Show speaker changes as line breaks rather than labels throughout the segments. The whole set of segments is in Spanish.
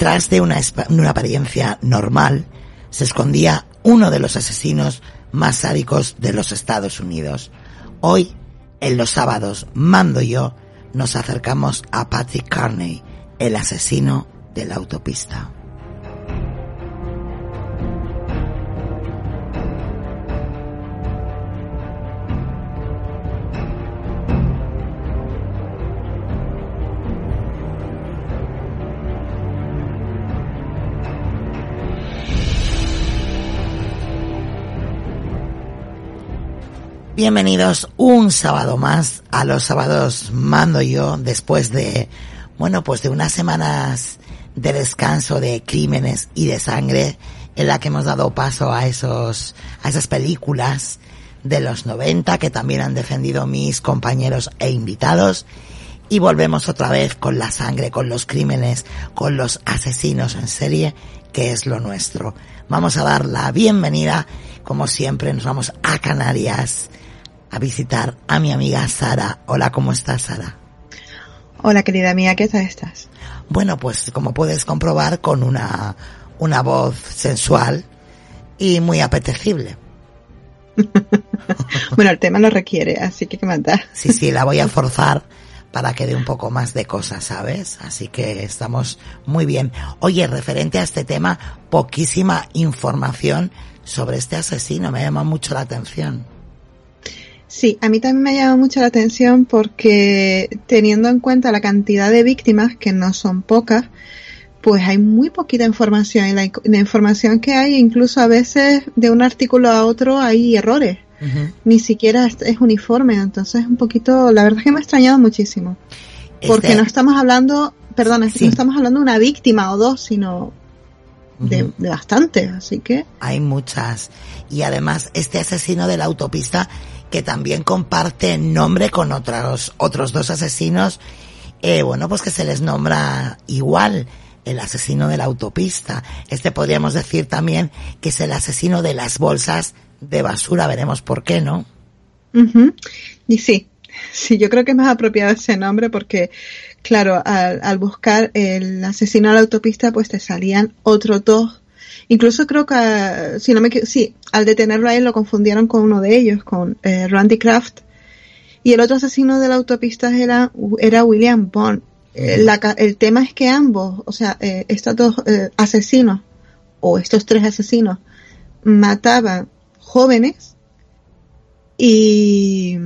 Detrás de una, una apariencia normal se escondía uno de los asesinos más sádicos de los Estados Unidos. Hoy, en los sábados, Mando yo nos acercamos a Patrick Carney, el asesino de la autopista. Bienvenidos un sábado más a los sábados mando yo después de, bueno, pues de unas semanas de descanso de crímenes y de sangre en la que hemos dado paso a esos, a esas películas de los 90 que también han defendido mis compañeros e invitados. Y volvemos otra vez con la sangre, con los crímenes, con los asesinos en serie, que es lo nuestro. Vamos a dar la bienvenida, como siempre, nos vamos a Canarias a visitar a mi amiga Sara. Hola, ¿cómo estás, Sara?
Hola, querida mía, ¿qué tal estás?
Bueno, pues como puedes comprobar, con una, una voz sensual y muy apetecible.
bueno, el tema lo requiere, así que qué matar.
sí, sí, la voy a forzar para que dé un poco más de cosas, ¿sabes? Así que estamos muy bien. Oye, referente a este tema, poquísima información sobre este asesino, me llama mucho la atención.
Sí, a mí también me ha llamado mucho la atención porque teniendo en cuenta la cantidad de víctimas, que no son pocas, pues hay muy poquita información y la, información que hay, incluso a veces de un artículo a otro hay errores. Ni siquiera es, uniforme, entonces un poquito, la verdad es que me ha extrañado muchísimo. Porque este no estamos hablando, perdón, no estamos hablando de una víctima o dos, sino de, de bastantes, así que.
Hay muchas. Y además, este asesino de la autopista que también comparte nombre con otros, otros dos asesinos, eh, bueno, pues que se les nombra igual el asesino de la autopista. Este podríamos decir también que es el asesino de las bolsas de basura. Veremos por qué, ¿no?
Y sí, sí, yo creo que es más apropiado ese nombre porque, claro, al, al buscar el asesino de la autopista, pues te salían otros dos Incluso creo que, si no me sí, al detenerlo a él lo confundieron con uno de ellos, con eh, Randy Kraft. Y el otro asesino de la autopista era, era William Bond. Eh, el tema es que ambos, o sea, eh, estos dos asesinos, o estos tres asesinos, mataban jóvenes y,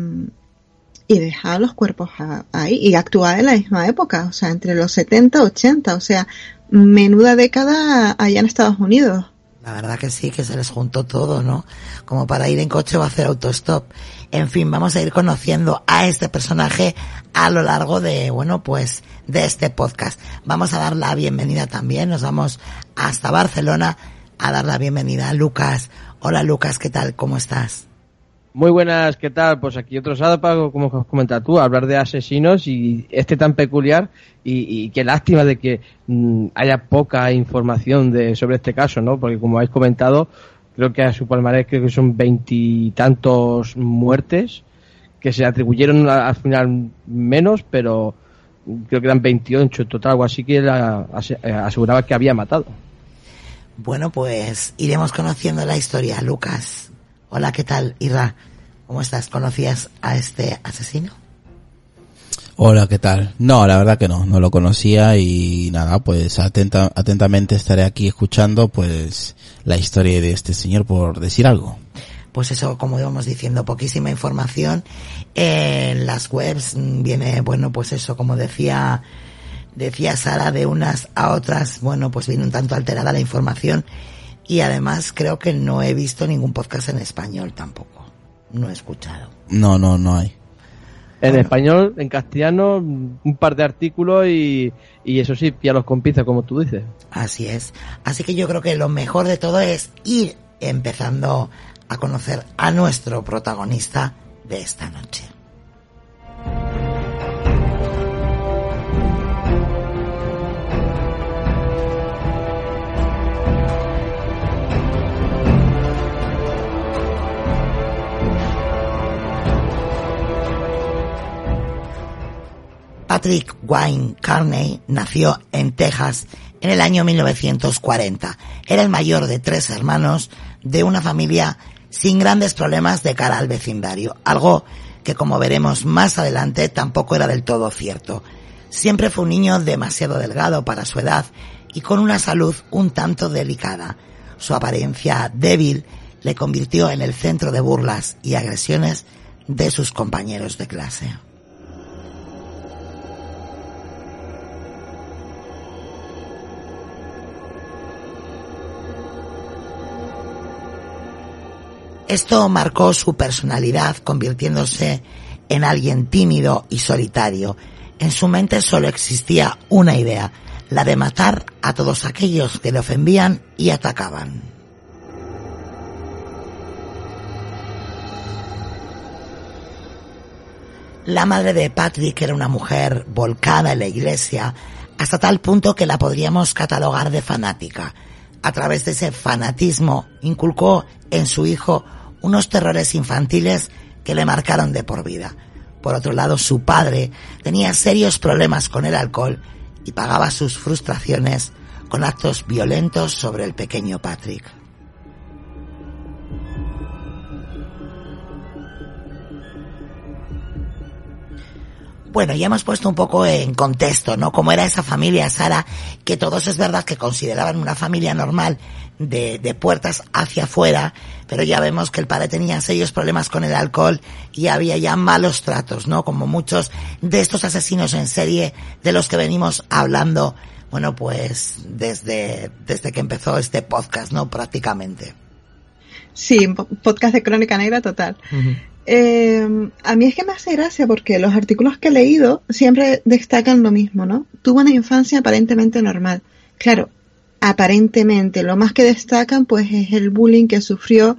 y dejaban los cuerpos ahí y actuaban en la misma época, o sea, entre los 70 y 80, o sea, menuda década allá en Estados Unidos.
La verdad que sí, que se les juntó todo, ¿no? Como para ir en coche o hacer autostop. En fin, vamos a ir conociendo a este personaje a lo largo de, bueno, pues, de este podcast. Vamos a dar la bienvenida también, nos vamos hasta Barcelona a dar la bienvenida a Lucas. Hola Lucas, ¿qué tal? ¿Cómo estás?
Muy buenas, ¿qué tal? Pues aquí otro sábado para, como has comentado tú, hablar de asesinos y este tan peculiar y, qué lástima de que mm, haya poca información de, sobre este caso, ¿no? Porque como habéis comentado, creo que a su palmarés creo que son veintitantos muertes que se atribuyeron al final menos, pero creo que eran 28 en total, o así que eh, aseguraba que había matado.
Bueno, pues iremos conociendo la historia, Lucas. Hola, ¿qué tal, Ira? ¿Cómo estás? ¿Conocías a este asesino?
Hola, ¿qué tal? No, la verdad que no, no lo conocía y nada, pues atenta, atentamente estaré aquí escuchando pues la historia de este señor por decir algo.
Pues eso, como íbamos diciendo, poquísima información. En las webs viene, bueno, pues eso, como decía, decía Sara, de unas a otras, bueno, pues viene un tanto alterada la información y además creo que no he visto ningún podcast en español tampoco. No he escuchado.
No, no, no hay.
En español, en castellano, un par de artículos y, y eso sí, los con como tú dices.
Así es. Así que yo creo que lo mejor de todo es ir empezando a conocer a nuestro protagonista de esta noche. Patrick Wayne Carney nació en Texas en el año 1940. Era el mayor de tres hermanos de una familia sin grandes problemas de cara al vecindario, algo que como veremos más adelante tampoco era del todo cierto. Siempre fue un niño demasiado delgado para su edad y con una salud un tanto delicada. Su apariencia débil le convirtió en el centro de burlas y agresiones de sus compañeros de clase. Esto marcó su personalidad, convirtiéndose en alguien tímido y solitario. En su mente solo existía una idea, la de matar a todos aquellos que le ofendían y atacaban. La madre de Patrick era una mujer volcada en la iglesia, hasta tal punto que la podríamos catalogar de fanática. A través de ese fanatismo inculcó en su hijo unos terrores infantiles que le marcaron de por vida. Por otro lado, su padre tenía serios problemas con el alcohol y pagaba sus frustraciones con actos violentos sobre el pequeño Patrick. Bueno, ya hemos puesto un poco en contexto, ¿no? Cómo era esa familia, Sara, que todos es verdad que consideraban una familia normal de, de puertas hacia afuera, pero ya vemos que el padre tenía serios problemas con el alcohol y había ya malos tratos, ¿no? Como muchos de estos asesinos en serie de los que venimos hablando, bueno, pues desde, desde que empezó este podcast, ¿no? Prácticamente.
Sí, podcast de Crónica Negra total. Eh, a mí es que me hace gracia porque los artículos que he leído siempre destacan lo mismo, ¿no? Tuvo una infancia aparentemente normal. Claro, aparentemente, lo más que destacan pues es el bullying que sufrió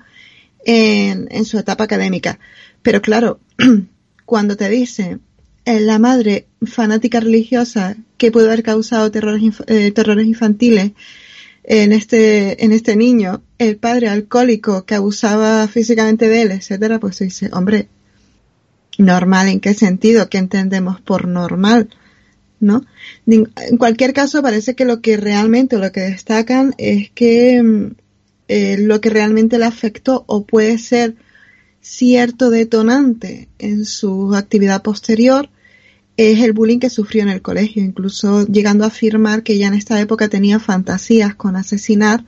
en, su etapa académica. Pero claro, cuando te dice eh, la madre fanática religiosa que pudo haber causado terrores, eh, terrores infantiles en este, en este niño, el padre alcohólico que abusaba físicamente de él, etcétera, pues se dice, hombre, normal, ¿en qué sentido? ¿Qué entendemos por normal? ¿No? En cualquier caso, parece que lo que realmente, lo que destacan es que mm, eh, lo que realmente le afectó o puede ser cierto detonante en su actividad posterior es el bullying que sufrió en el colegio, incluso llegando a afirmar que ya en esta época tenía fantasías con asesinar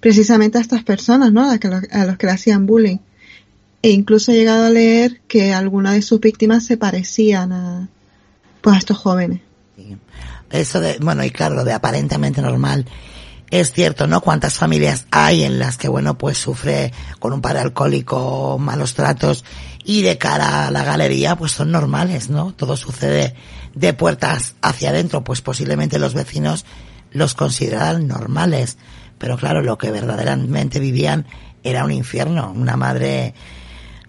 precisamente a estas personas, ¿no? A, los que le hacían bullying. E incluso ha llegado a leer que algunas de sus víctimas se parecían a, pues, a estos jóvenes.
Eso de, bueno, y claro, de aparentemente normal es cierto, ¿no? Cuántas familias hay en las que, bueno, pues sufre con un padre alcohólico, malos tratos y de cara a la galería, pues son normales, ¿no? Todo sucede de puertas hacia adentro, pues posiblemente los vecinos los consideran normales. Pero claro, lo que verdaderamente vivían era un infierno, una madre,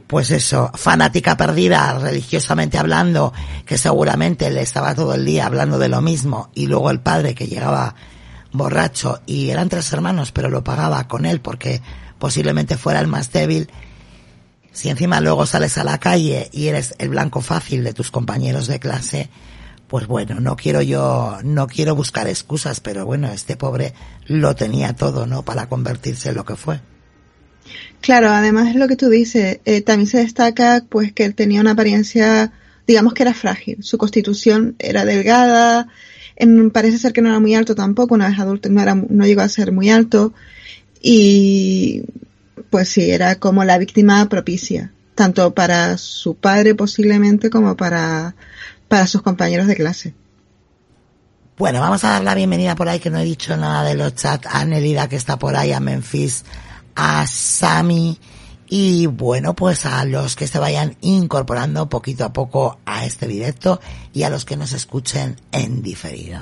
pues eso, fanática perdida, religiosamente hablando, que seguramente le estaba todo el día hablando de lo mismo, y luego el padre que llegaba borracho y eran tres hermanos, pero lo pagaba con él porque posiblemente fuera el más débil, si encima luego sales a la calle y eres el blanco fácil de tus compañeros de clase, pues bueno, no quiero yo, no quiero buscar excusas, pero bueno, este pobre lo tenía todo, ¿no? Para convertirse en lo que fue.
Claro, además es lo que tú dices, eh, también se destaca pues que él tenía una apariencia, digamos que era frágil, su constitución era delgada, parece ser que no era muy alto tampoco, una vez adulto no era, no llegó a ser muy alto y pues sí, era como la víctima propicia, tanto para su padre posiblemente como para, para sus compañeros de clase.
Bueno, vamos a dar la bienvenida por ahí, que no he dicho nada de los chats, a Nelida que está por ahí, a Memphis, a Sami y bueno, pues a los que se vayan incorporando poquito a poco a este directo y a los que nos escuchen en diferido.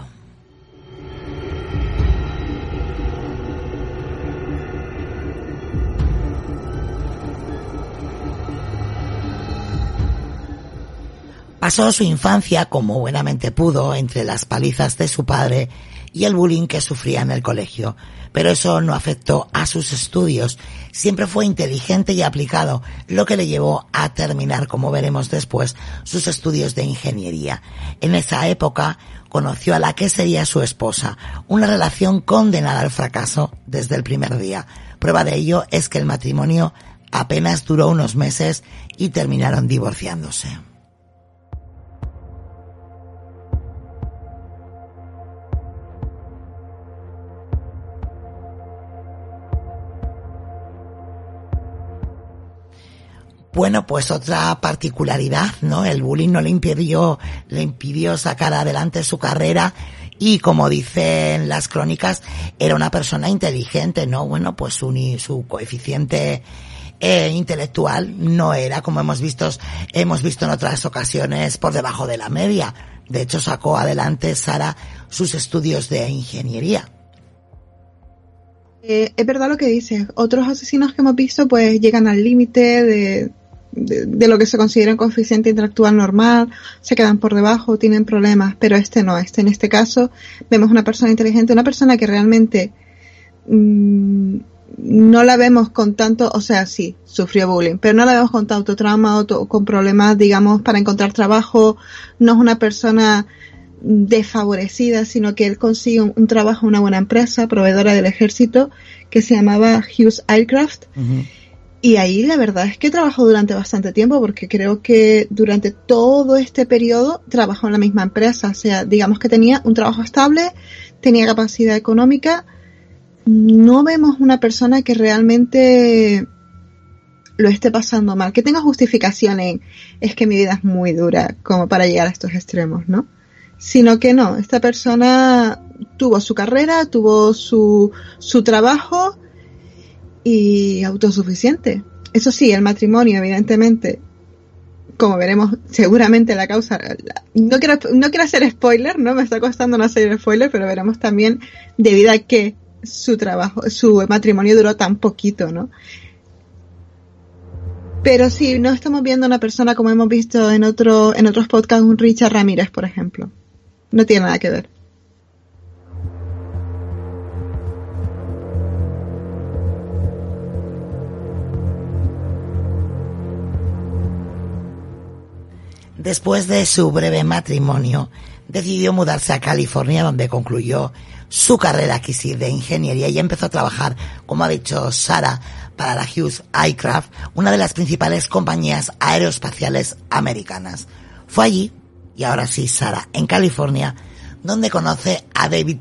Pasó su infancia como buenamente pudo entre las palizas de su padre y el bullying que sufría en el colegio, pero eso no afectó a sus estudios. Siempre fue inteligente y aplicado, lo que le llevó a terminar, como veremos después, sus estudios de ingeniería. En esa época conoció a la que sería su esposa, una relación condenada al fracaso desde el primer día. Prueba de ello es que el matrimonio apenas duró unos meses y terminaron divorciándose. Bueno, pues otra particularidad, ¿no? El bullying no le impidió, le impidió sacar adelante su carrera y como dicen las crónicas, era una persona inteligente, ¿no? Bueno, pues su, su coeficiente eh, intelectual no era, como hemos visto, hemos visto en otras ocasiones, por debajo de la media. De hecho, sacó adelante Sara sus estudios de ingeniería.
Eh, es verdad lo que dices. Otros asesinos que hemos visto pues llegan al límite de, de, lo que se considera un coeficiente intelectual normal, se quedan por debajo, tienen problemas, pero este no, este en este caso vemos una persona inteligente, una persona que realmente mm, no la vemos con tanto, o sea, sí, sufrió bullying, pero no la vemos con tanto trauma o con problemas, digamos, para encontrar trabajo, no es una persona desfavorecida, sino que él consigue un, trabajo en una buena empresa, proveedora del ejército, que se llamaba Hughes Aircraft. Y ahí la verdad es que trabajó durante bastante tiempo porque creo que durante todo este periodo trabajó en la misma empresa. O sea, digamos que tenía un trabajo estable, tenía capacidad económica. No vemos una persona que realmente lo esté pasando mal, que tenga justificación en es que mi vida es muy dura como para llegar a estos extremos, ¿no? Sino que no, esta persona tuvo su carrera, tuvo su, su trabajo, y autosuficiente. Eso sí, el matrimonio, evidentemente, como veremos, seguramente la causa, no quiero, no quiero hacer spoiler, ¿no? Me está costando no hacer spoiler, pero veremos también debido a que su trabajo, su matrimonio duró tan poquito, ¿no? Pero sí, no estamos viendo una persona como hemos visto en otro, en otros podcasts, un Richard Ramírez, por ejemplo. No tiene nada que ver.
Después de su breve matrimonio, decidió mudarse a California donde concluyó su carrera aquí de ingeniería y empezó a trabajar, como ha dicho Sara, para la Hughes Aircraft, una de las principales compañías aeroespaciales americanas. Fue allí, y ahora sí, Sara, en California, donde conoce a David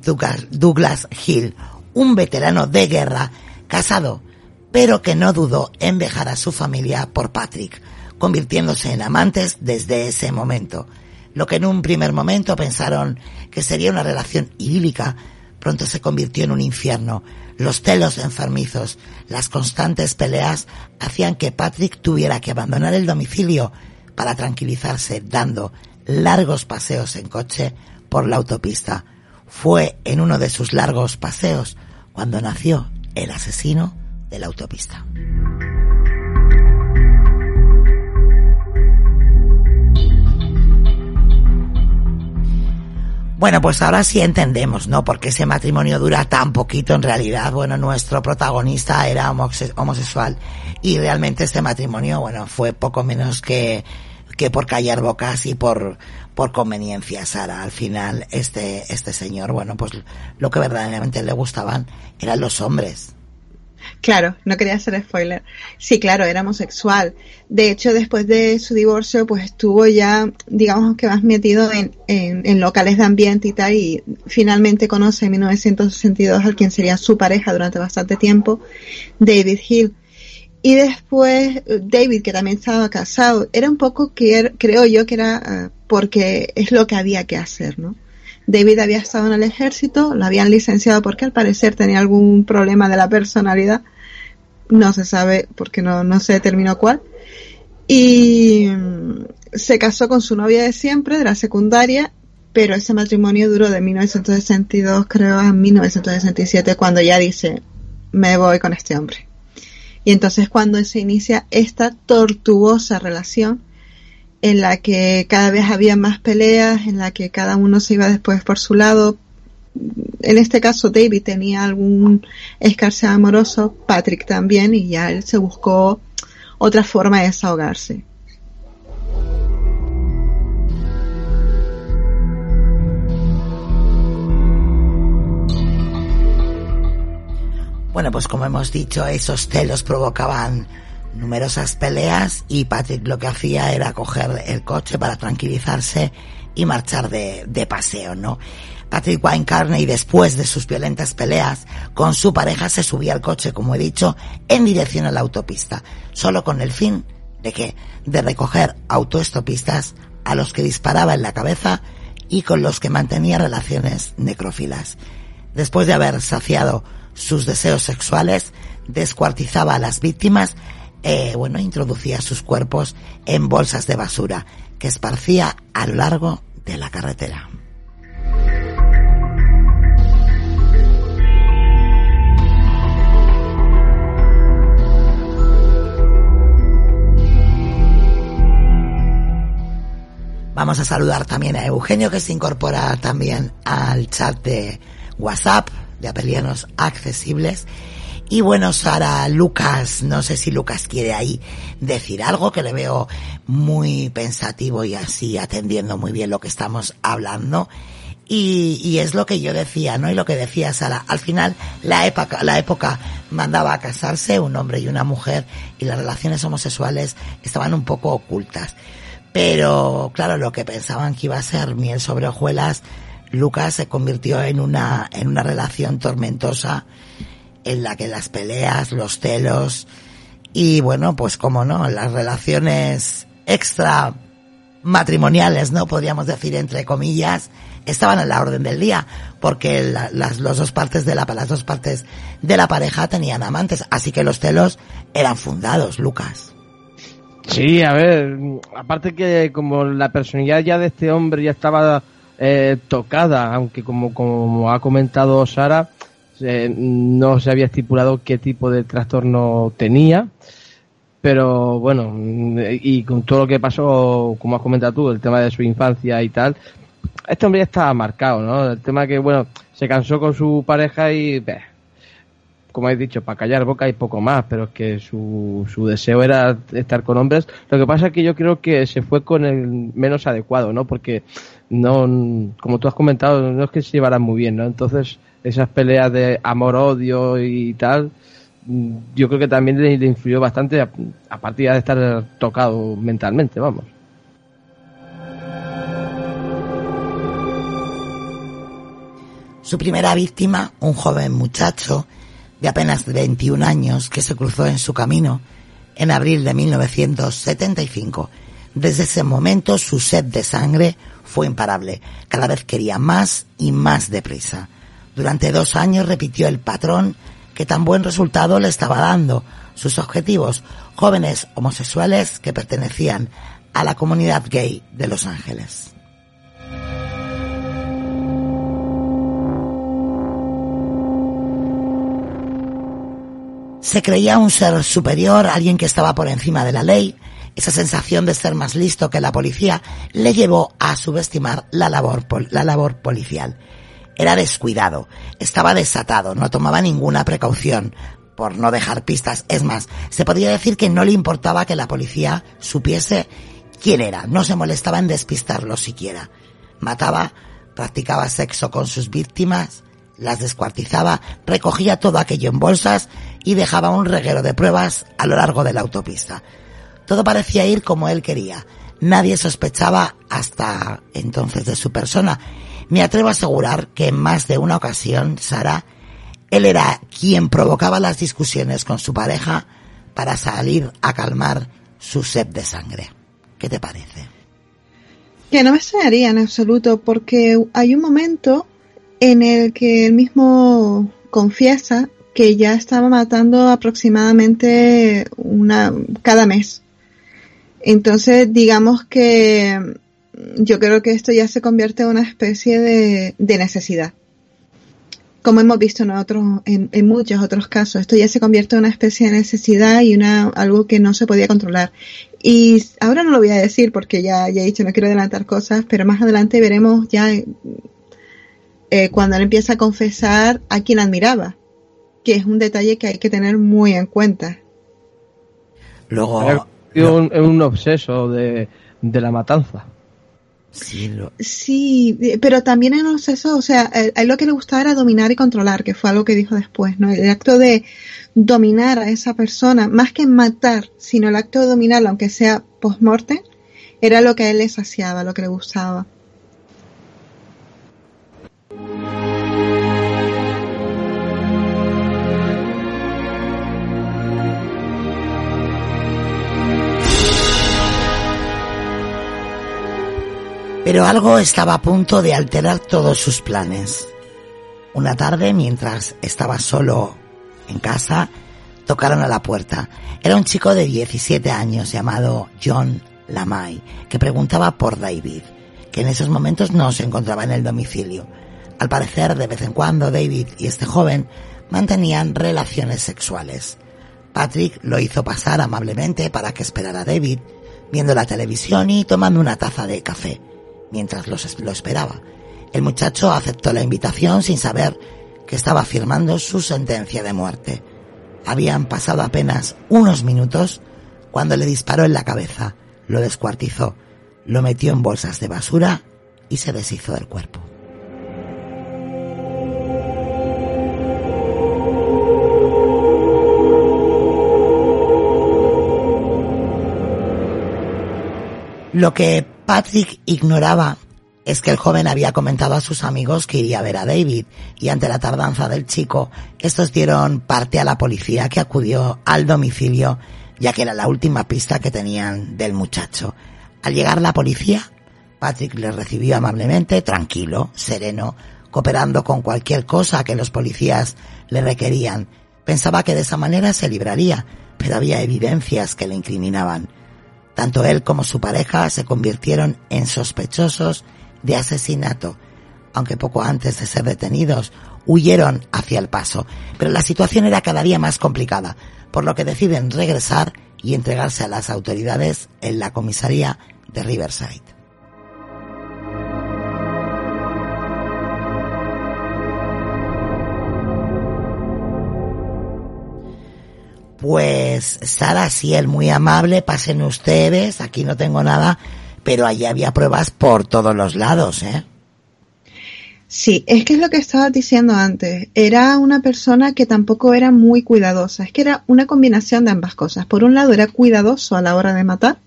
Douglas Hill, un veterano de guerra, casado, pero que no dudó en dejar a su familia por Patrick, convirtiéndose en amantes desde ese momento. Lo que en un primer momento pensaron que sería una relación idílica, pronto se convirtió en un infierno. Los celos enfermizos, las constantes peleas hacían que Patrick tuviera que abandonar el domicilio para tranquilizarse dando largos paseos en coche por la autopista. Fue en uno de sus largos paseos cuando nació el asesino de la autopista. Bueno, pues ahora sí entendemos, ¿no? Porque ese matrimonio dura tan poquito en realidad. Bueno, nuestro protagonista era homosexual y realmente este matrimonio, bueno, fue poco menos que, que por callar bocas y por, por conveniencia, Sara. Al final, este, este señor, bueno, pues lo que verdaderamente le gustaban eran los hombres.
Claro, no quería hacer spoiler. Sí, claro, era homosexual. De hecho, después de su divorcio, pues estuvo ya, digamos que más metido en, en, locales de ambiente y tal, y finalmente conoce en 1962 al quien sería su pareja durante bastante tiempo, David Hill. Y después, David, que también estaba casado, era un poco que, creo yo que era ah, porque es lo que había que hacer, ¿no? David había estado en el ejército, lo habían licenciado porque al parecer tenía algún problema de la personalidad. No se sabe porque no, no se determinó cuál. Y mm, se casó con su novia de siempre, de la secundaria, pero ese matrimonio duró de 1962, creo, a 1967, cuando ya dice, me voy con este hombre. Y entonces cuando se inicia esta tortuosa relación en la que cada vez había más peleas, en la que cada uno se iba después por su lado. En este caso David tenía algún escarce amoroso, Patrick también, y ya él se buscó otra forma de desahogarse.
Bueno, pues como hemos dicho, esos celos provocaban numerosas peleas y Patrick lo que hacía era coger el coche para tranquilizarse y marchar de, paseo, ¿no? Patrick Wine Carney, después de sus violentas peleas con su pareja, se subía al coche, como he dicho, en dirección a la autopista, solo con el fin de que, de recoger autoestopistas a los que disparaba en la cabeza y con los que mantenía relaciones necrófilas. Después de haber saciado sus deseos sexuales, descuartizaba a las víctimas eh, bueno, introducía sus cuerpos en bolsas de basura que esparcía a lo largo de la carretera. Vamos a saludar también a Eugenio que se incorpora también al chat de WhatsApp de Apelianos Accesibles y bueno, Sara, Lucas, no sé si Lucas quiere ahí decir algo que le veo muy pensativo y así atendiendo muy bien lo que estamos hablando. Y, es lo que yo decía, ¿no? Y lo que decía Sara. Al final, la época, la época mandaba a casarse un hombre y una mujer y las relaciones homosexuales estaban un poco ocultas. Pero, claro, lo que pensaban que iba a ser miel sobre hojuelas, Lucas se convirtió en una, en una relación tormentosa en la que las peleas, los celos y bueno, pues como no, las relaciones extra matrimoniales, ¿no? Podríamos decir entre comillas, estaban a la orden del día, porque las, dos partes de la, las dos partes de la pareja tenían amantes, así que los celos eran fundados, Lucas.
Sí, a ver, aparte que como la personalidad ya de este hombre ya estaba eh, tocada, aunque como, como ha comentado Sara, no se había estipulado qué tipo de trastorno tenía, pero bueno, y con todo lo que pasó, como has comentado tú, el tema de su infancia y tal, este hombre ya estaba marcado, ¿no? El tema que, bueno, se cansó con su pareja y, como he dicho, para callar boca y poco más, pero es que su, su deseo era estar con hombres. Lo que pasa es que yo creo que se fue con el menos adecuado, ¿no? Porque no, como tú has comentado, no es que se llevaran muy bien, ¿no? Entonces, esas peleas de amor-odio y tal, mm, yo creo que también le, influyó bastante, a, partir de estar tocado mentalmente, vamos.
Su primera víctima, un joven muchacho de apenas 21 años que se cruzó en su camino en abril de 1975. Desde ese momento su sed de sangre fue imparable. Cada vez quería más y más deprisa. Durante dos años repitió el patrón que tan buen resultado le estaba dando. Sus objetivos, jóvenes homosexuales que pertenecían a la comunidad gay de Los Ángeles. Se creía un ser superior, alguien que estaba por encima de la ley, Esa sensación de ser más listo que la policía le llevó a subestimar la labor, la labor policial. Era descuidado, estaba desatado, no tomaba ninguna precaución por no dejar pistas. Es más, se podría decir que no le importaba que la policía supiese quién era, no se molestaba en despistarlo siquiera. Mataba, practicaba sexo con sus víctimas, las descuartizaba, recogía todo aquello en bolsas y dejaba un reguero de pruebas a lo largo de la autopista. Todo parecía ir como él quería. Nadie sospechaba hasta entonces de su persona. Me atrevo a asegurar que en más de una ocasión, Sara, él era quien provocaba las discusiones con su pareja para salir a calmar su sed de sangre. ¿Qué te parece?
Que no me extrañaría en absoluto, porque hay un momento en el que él mismo confiesa que ya estaba matando aproximadamente una cada mes. Entonces, digamos que yo creo que esto ya se convierte en una especie de, necesidad. Como hemos visto en otros, en, en, muchos otros casos, esto ya se convierte en una especie de necesidad y una, algo que no se podía controlar. Y ahora no lo voy a decir porque ya, ya he dicho, no quiero adelantar cosas, pero más adelante veremos ya eh, cuando él empieza a confesar a quien admiraba, que es un detalle que hay que tener muy en cuenta.
Luego... Es un, obseso de, la matanza.
Sí, pero también en obseso, o sea, a él lo que le gustaba era dominar y controlar, que fue algo que dijo después, ¿no? El acto de dominar a esa persona, más que matar, sino el acto de dominarla, aunque sea post-mortem, era lo que a él le saciaba, lo que le gustaba.
Pero algo estaba a punto de alterar todos sus planes. Una tarde, mientras estaba solo en casa, tocaron a la puerta. Era un chico de 17 años llamado John Lamay, que preguntaba por David, que en esos momentos no se encontraba en el domicilio. Al parecer, de vez en cuando, David y este joven mantenían relaciones sexuales. Patrick lo hizo pasar amablemente para que esperara a David, viendo la televisión y tomando una taza de café mientras lo esperaba. El muchacho aceptó la invitación sin saber que estaba firmando su sentencia de muerte. Habían pasado apenas unos minutos cuando le disparó en la cabeza, lo descuartizó, lo metió en bolsas de basura y se deshizo del cuerpo. Lo que Patrick ignoraba es que el joven había comentado a sus amigos que iría a ver a David y ante la tardanza del chico, estos dieron parte a la policía que acudió al domicilio ya que era la última pista que tenían del muchacho. Al llegar la policía, Patrick les recibió amablemente, tranquilo, sereno, cooperando con cualquier cosa que los policías le requerían. Pensaba que de esa manera se libraría, pero había evidencias que le incriminaban. Tanto él como su pareja se convirtieron en sospechosos de asesinato, aunque poco antes de ser detenidos huyeron hacia el paso. Pero la situación era cada día más complicada, por lo que deciden regresar y entregarse a las autoridades en la comisaría de Riverside. Pues Sara, él muy amable, pasen ustedes, aquí no tengo nada, pero allí había pruebas por todos los lados, ¿eh?
Sí, es que es lo que estaba diciendo antes. Era una persona que tampoco era muy cuidadosa. Es que era una combinación de ambas cosas. Por un lado era cuidadoso a la hora de matar,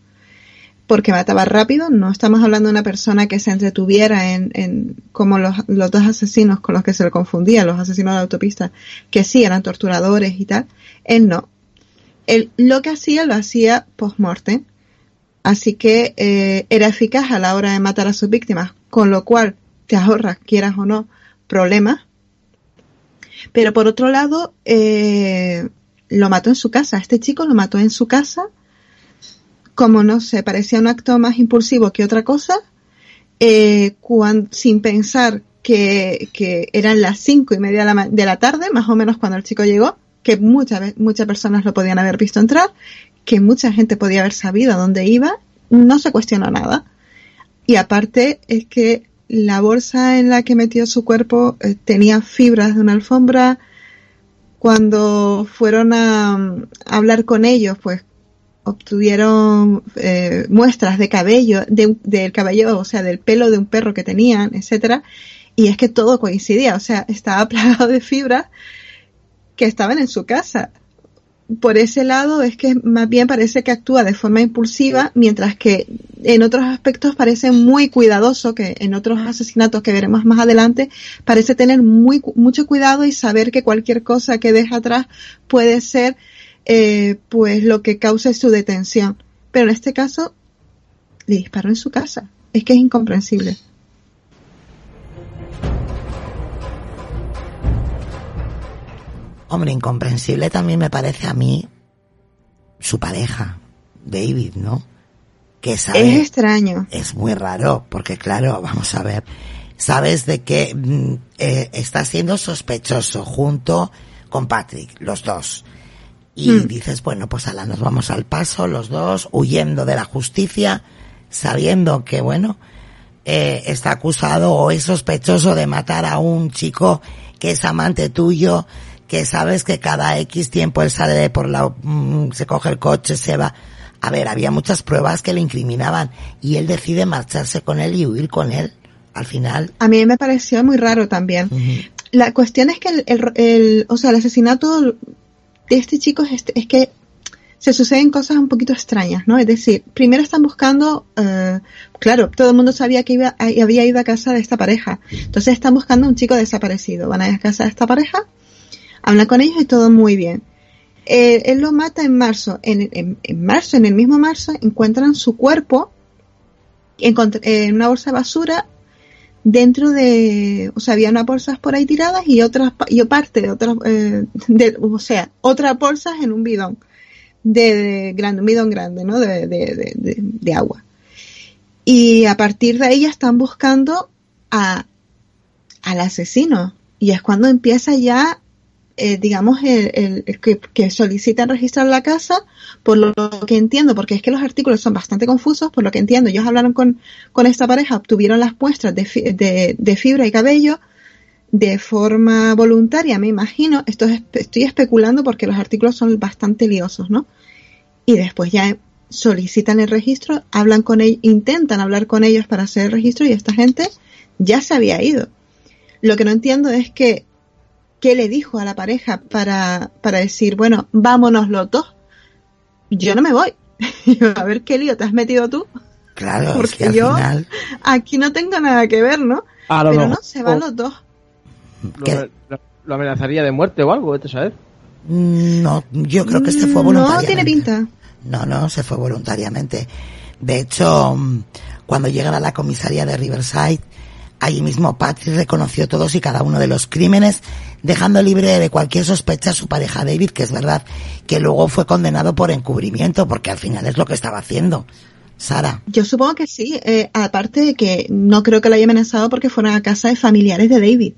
porque mataba rápido. No estamos hablando de una persona que se entretuviera en, en como los, los dos asesinos con los que se le confundía, los asesinos de la autopista, que sí eran torturadores y tal. Él no él lo que hacía lo hacía post-mortem. Así que eh, era eficaz a la hora de matar a sus víctimas, con lo cual te ahorras, quieras o no, problemas. Pero por otro lado, eh, lo mató en su casa. Este chico lo mató en su casa, como no sé, parecía un acto más impulsivo que otra cosa, eh, sin pensar que, eran las cinco y media de la, de la tarde, más o menos cuando el chico llegó que muchas, muchas personas lo podían haber visto entrar, que mucha gente podía haber sabido a dónde iba, no se cuestionó nada. Y aparte es que la bolsa en la que metió su cuerpo eh, tenía fibras de una alfombra. Cuando fueron a, hablar con ellos, pues obtuvieron eh, muestras de cabello, del cabello, o sea, del pelo de un perro que tenían, etcétera, y es que todo coincidía, o sea, estaba plagado de fibras que estaban en su casa por ese lado es que más bien parece que actúa de forma impulsiva, mientras que en otros aspectos parece muy cuidadoso, que en otros asesinatos que veremos más adelante, parece tener muy, mucho cuidado y saber que cualquier cosa que deja atrás puede ser eh, pues lo que cause su detención. Pero en este caso, le disparó en su casa. Es que es incomprensible.
Hombre, incomprensible también me parece a mí su pareja, David, ¿no? Que sabe,
es extraño.
Es muy raro, porque claro, vamos a ver, sabes de que mm, eh, está siendo sospechoso junto con Patrick, los dos. Y hmm. dices, bueno, pues ala, nos vamos al paso, los dos, huyendo de la justicia, sabiendo que, bueno, eh, está acusado o es sospechoso de matar a un chico que es amante tuyo, que sabes que cada X tiempo él sale por la, mm, se coge el coche, se va. A ver, había muchas pruebas que le incriminaban y él decide marcharse con él y huir con él. Al final.
A mí me pareció muy raro también. La cuestión es que el, el, el, o sea, el asesinato de este chico es, este, es que se suceden cosas un poquito extrañas, ¿no? Es decir, primero están buscando, uh, claro, todo el mundo sabía que iba, había ido a casa de esta pareja. Entonces están buscando un chico desaparecido. Van a ir a casa de esta pareja habla con ellos y todo muy bien. Eh, él lo mata en marzo. En, marzo, en el mismo marzo, encuentran su cuerpo en una bolsa de basura dentro de, o sea, había unas bolsas por ahí tiradas y otras, y parte de otras, eh, o sea, otras bolsas en un bidón de, grande, un bidón grande, ¿no? De, de, de, agua. Y a partir de ahí ya están buscando a, al asesino. Y es cuando empieza ya eh, digamos, el, que, solicitan registrar la casa, por lo que entiendo, porque es que los artículos son bastante confusos, por lo que entiendo, ellos hablaron con, con esta pareja, obtuvieron las muestras de, de, fibra y cabello de forma voluntaria, me imagino, esto estoy especulando porque los artículos son bastante liosos, ¿no? Y después ya solicitan el registro, hablan con ellos, intentan hablar con ellos para hacer el registro y esta gente ya se había ido. Lo que no entiendo es que qué le dijo a la pareja para, para decir, bueno, vámonos los dos. Yo no me voy. a ver qué lío te has metido tú.
Claro,
porque yo aquí no tengo nada que ver, ¿no? Pero no, se van los dos.
Lo, amenazaría de muerte o algo, ¿te sabes?
Mm, no, yo creo que este fue voluntariamente.
No tiene pinta.
No, no, se fue voluntariamente. De hecho, mm, cuando llegan a la comisaría de Riverside, Allí mismo Patrick reconoció todos y cada uno de los crímenes, dejando libre de cualquier sospecha a su pareja David, que es verdad que luego fue condenado por encubrimiento, porque al final es lo que estaba haciendo. Sara.
Yo supongo que sí, eh, aparte de que no creo que lo haya amenazado porque fueron a casa de familiares de David.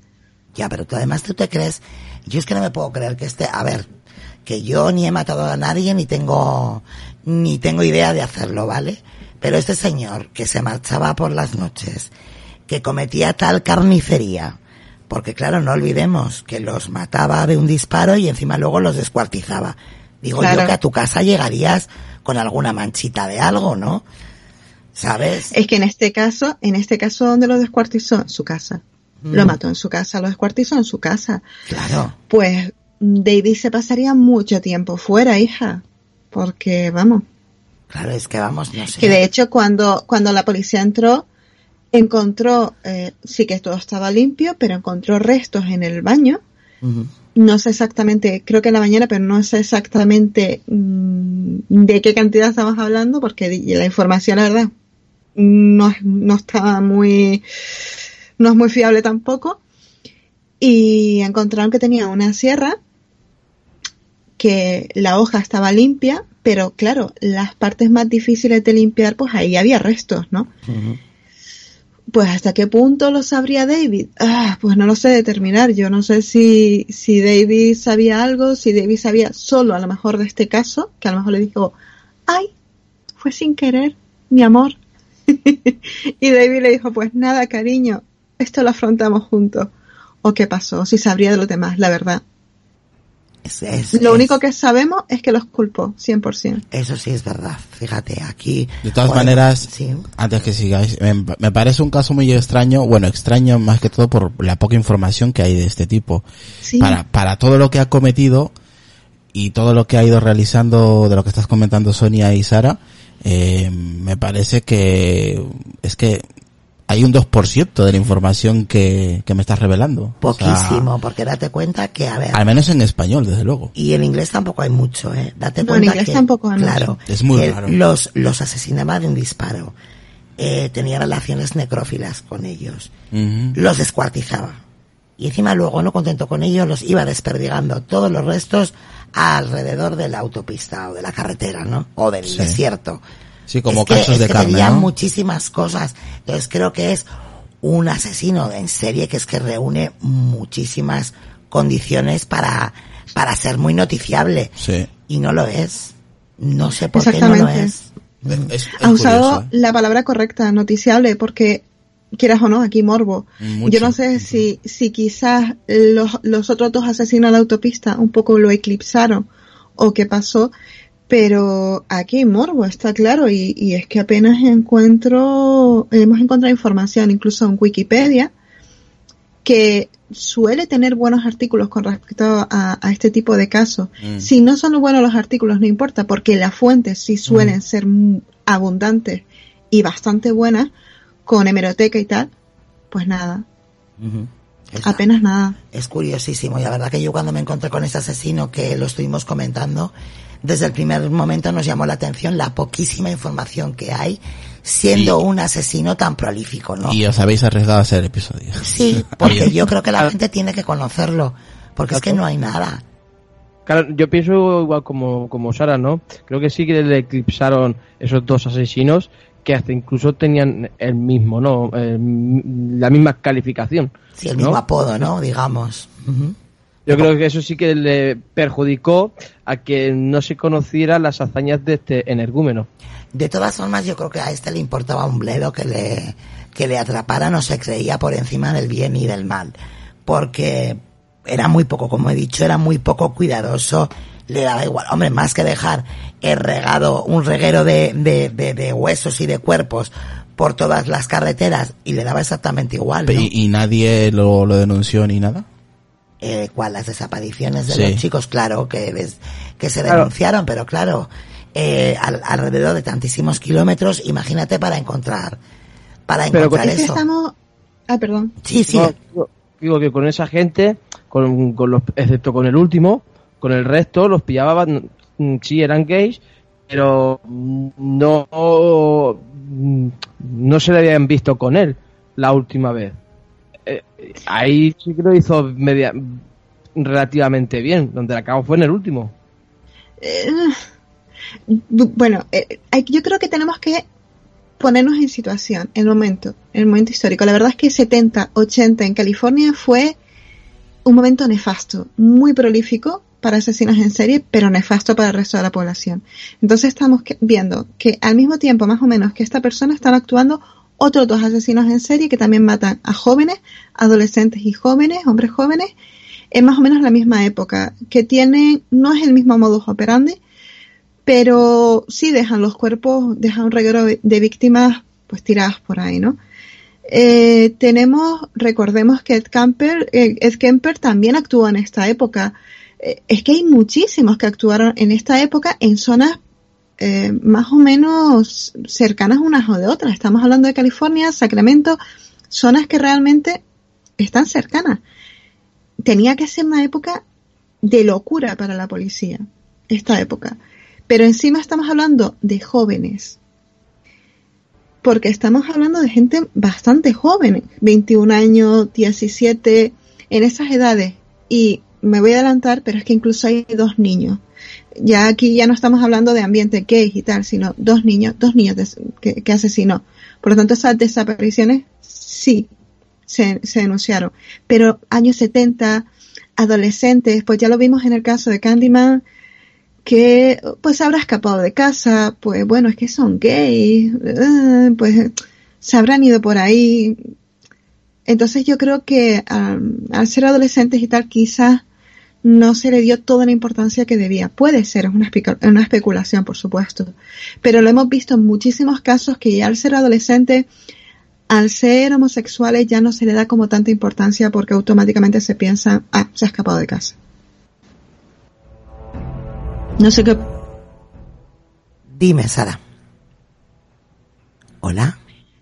Ya, pero tú además tú te crees, yo es que no me puedo creer que este, a ver, que yo ni he matado a nadie ni tengo, ni tengo idea de hacerlo, ¿vale? Pero este señor que se marchaba por las noches, que cometía tal carnicería. Porque claro, no olvidemos que los mataba de un disparo y encima luego los descuartizaba. Digo yo que a tu casa llegarías con alguna manchita de algo, ¿no? ¿Sabes?
Es que en este caso, en este caso donde lo descuartizó, en su casa. Lo mm. mató en su casa, lo descuartizó en su casa.
Claro.
Pues David se pasaría mucho tiempo fuera, hija. Porque, vamos.
Claro, es que vamos, no sé.
Que de hecho cuando, cuando la policía entró, encontró, eh, sí que todo estaba limpio, pero encontró restos en el baño. No sé exactamente, creo que en la mañana, pero no sé exactamente mm, de qué cantidad estamos hablando, porque la información, la verdad, no, no estaba muy, no es muy fiable tampoco. Y encontraron que tenía una sierra, que la hoja estaba limpia, pero claro, las partes más difíciles de limpiar, pues ahí había restos, ¿no? Pues hasta qué punto lo sabría David. Ah, pues no lo sé determinar. Yo no sé si, si David sabía algo, si David sabía solo a lo mejor de este caso, que a lo mejor le dijo ay, fue sin querer, mi amor. y David le dijo, pues nada, cariño, esto lo afrontamos juntos. ¿O qué pasó? Si sabría de los demás, la verdad. Lo único que sabemos es que los culpó, 100%.
Eso sí es verdad. Fíjate, aquí...
De todas maneras, antes que sigáis, me, parece un caso muy extraño, bueno, extraño más que todo por la poca información que hay de este tipo. Para, para todo lo que ha cometido y todo lo que ha ido realizando de lo que estás comentando Sonia y Sara, eh, me parece que es que hay un 2% de la información que, que me estás revelando.
Poquísimo, porque date cuenta que, a ver.
Al menos en español, desde luego.
Y en inglés tampoco hay mucho, eh. Date cuenta.
En inglés tampoco hay
Claro.
Es muy raro.
Los, los asesinaba de un disparo. Eh, tenía relaciones necrófilas con ellos. Los descuartizaba. Y encima luego, no contento con ellos, los iba desperdigando todos los restos alrededor de la autopista o de la carretera, ¿no? O del desierto.
Sí, como casos de
que muchísimas cosas. Entonces creo que es un asesino en serie que es que reúne muchísimas condiciones para, para ser muy noticiable.
Sí.
Y no lo es. No sé por qué no lo es.
ha usado ¿eh? la palabra correcta, noticiable, porque quieras o no, aquí morbo. Yo no sé si, si quizás los, los otros dos asesinos de la autopista un poco lo eclipsaron o qué pasó, pero aquí morbo, está claro, y, y, es que apenas encuentro, hemos encontrado información, incluso en Wikipedia, que suele tener buenos artículos con respecto a, este tipo de casos. Mm. Si no son buenos los artículos, no importa, porque las fuentes sí suelen mm. ser abundantes y bastante buenas, con hemeroteca y tal, pues nada. Apenas nada.
Es curiosísimo, y la verdad que yo cuando me encontré con ese asesino que lo estuvimos comentando, desde el primer momento nos llamó la atención la poquísima información que hay siendo un asesino tan prolífico, ¿no?
Y os habéis arriesgado a hacer episodio.
Sí, porque yo creo que la gente tiene que conocerlo, porque es que no hay nada.
Claro, yo pienso igual como, como Sara, ¿no? Creo que sí que le eclipsaron esos dos asesinos que hasta incluso tenían el mismo, ¿no? la misma calificación.
Sí, el mismo apodo, ¿no? Digamos.
Yo creo que eso sí que le perjudicó a que no se conocieran las hazañas de este energúmeno.
De todas formas, yo creo que a este le importaba un bledo que le, que le atrapara, no se creía por encima del bien y del mal. Porque era muy poco, como he dicho, era muy poco cuidadoso, le daba igual. Hombre, más que dejar el regado, un reguero de, de, de, huesos y de cuerpos por todas las carreteras y le daba exactamente igual.
¿Y, nadie lo, lo denunció ni nada?
Eh, cuál las desapariciones de los chicos, claro, que, que se denunciaron, pero claro, eh, alrededor de tantísimos kilómetros, imagínate para encontrar, para encontrar eso.
Estamos... Ah, perdón.
Sí, sí.
digo que con esa gente, con, con los, excepto con el último, con el resto los pillaban, sí eran gays, pero no, no se le habían visto con él la última vez. Eh, ahí sí que lo hizo media, relativamente bien. Donde la acabó fue en el último.
Eh, bueno, eh, yo creo que tenemos que ponernos en situación, en el momento, en el momento histórico. La verdad es que 70, 80 en California fue un momento nefasto, muy prolífico para asesinos en serie, pero nefasto para el resto de la población. Entonces estamos viendo que al mismo tiempo, más o menos, que esta persona estaba actuando otros dos asesinos en serie que también matan a jóvenes, adolescentes y jóvenes, hombres jóvenes, en más o menos la misma época, que tienen, no es el mismo modus operandi, pero sí dejan los cuerpos, dejan un reguero de víctimas pues tiradas por ahí, ¿no? Eh, tenemos, recordemos que Ed Kemper, eh, Ed Kemper también actuó en esta época. Eh, es que hay muchísimos que actuaron en esta época en zonas eh, más o menos cercanas unas o de otras. Estamos hablando de California, Sacramento, zonas que realmente están cercanas. Tenía que ser una época de locura para la policía, esta época. Pero encima estamos hablando de jóvenes. Porque estamos hablando de gente bastante joven, 21 años, 17, en esas edades. Y me voy a adelantar, pero es que incluso hay dos niños ya aquí ya no estamos hablando de ambiente gay y tal, sino dos niños, dos niños que, asesinó. Por lo tanto, esas desapariciones sí se, denunciaron. Pero años 70, adolescentes, pues ya lo vimos en el caso de Candyman, que pues habrá escapado de casa, pues bueno, es que son gays, eh, pues se habrán ido por ahí. Entonces yo creo que al ser adolescentes y tal, quizás no se le dio toda la importancia que debía. Puede ser, es una, una especulación, por supuesto. Pero lo hemos visto en muchísimos casos que ya al ser adolescente, al ser homosexuales ya no se le da como tanta importancia porque automáticamente se piensa, ah, se ha escapado de casa. No sé qué.
Dime, Sara. Hola.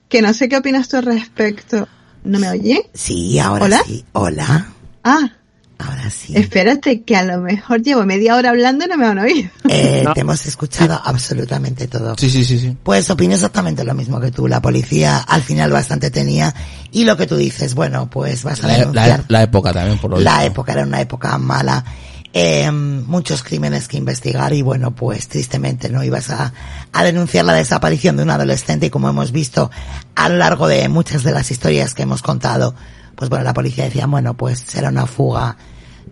Que no sé qué opinas tú al respecto. ¿No me oye?
Sí, ahora sí. Hola.
Ah.
Ahora sí.
Espérate, que a lo mejor llevo media hora hablando y no me han oído.
Eh, Te hemos escuchado absolutamente todo.
Sí, sí, sí, sí.
Pues opino exactamente lo mismo que tú. La policía al final bastante tenía. Y lo que tú dices, bueno, pues vas a
la, denunciar. La, época también, por lo
La época era una época mala. Eh, muchos crímenes que investigar y bueno, pues tristemente no ibas a, a denunciar la desaparición de un adolescente y como hemos visto a lo largo de muchas de las historias que hemos contado, pues bueno, la policía decía, bueno, pues será una fuga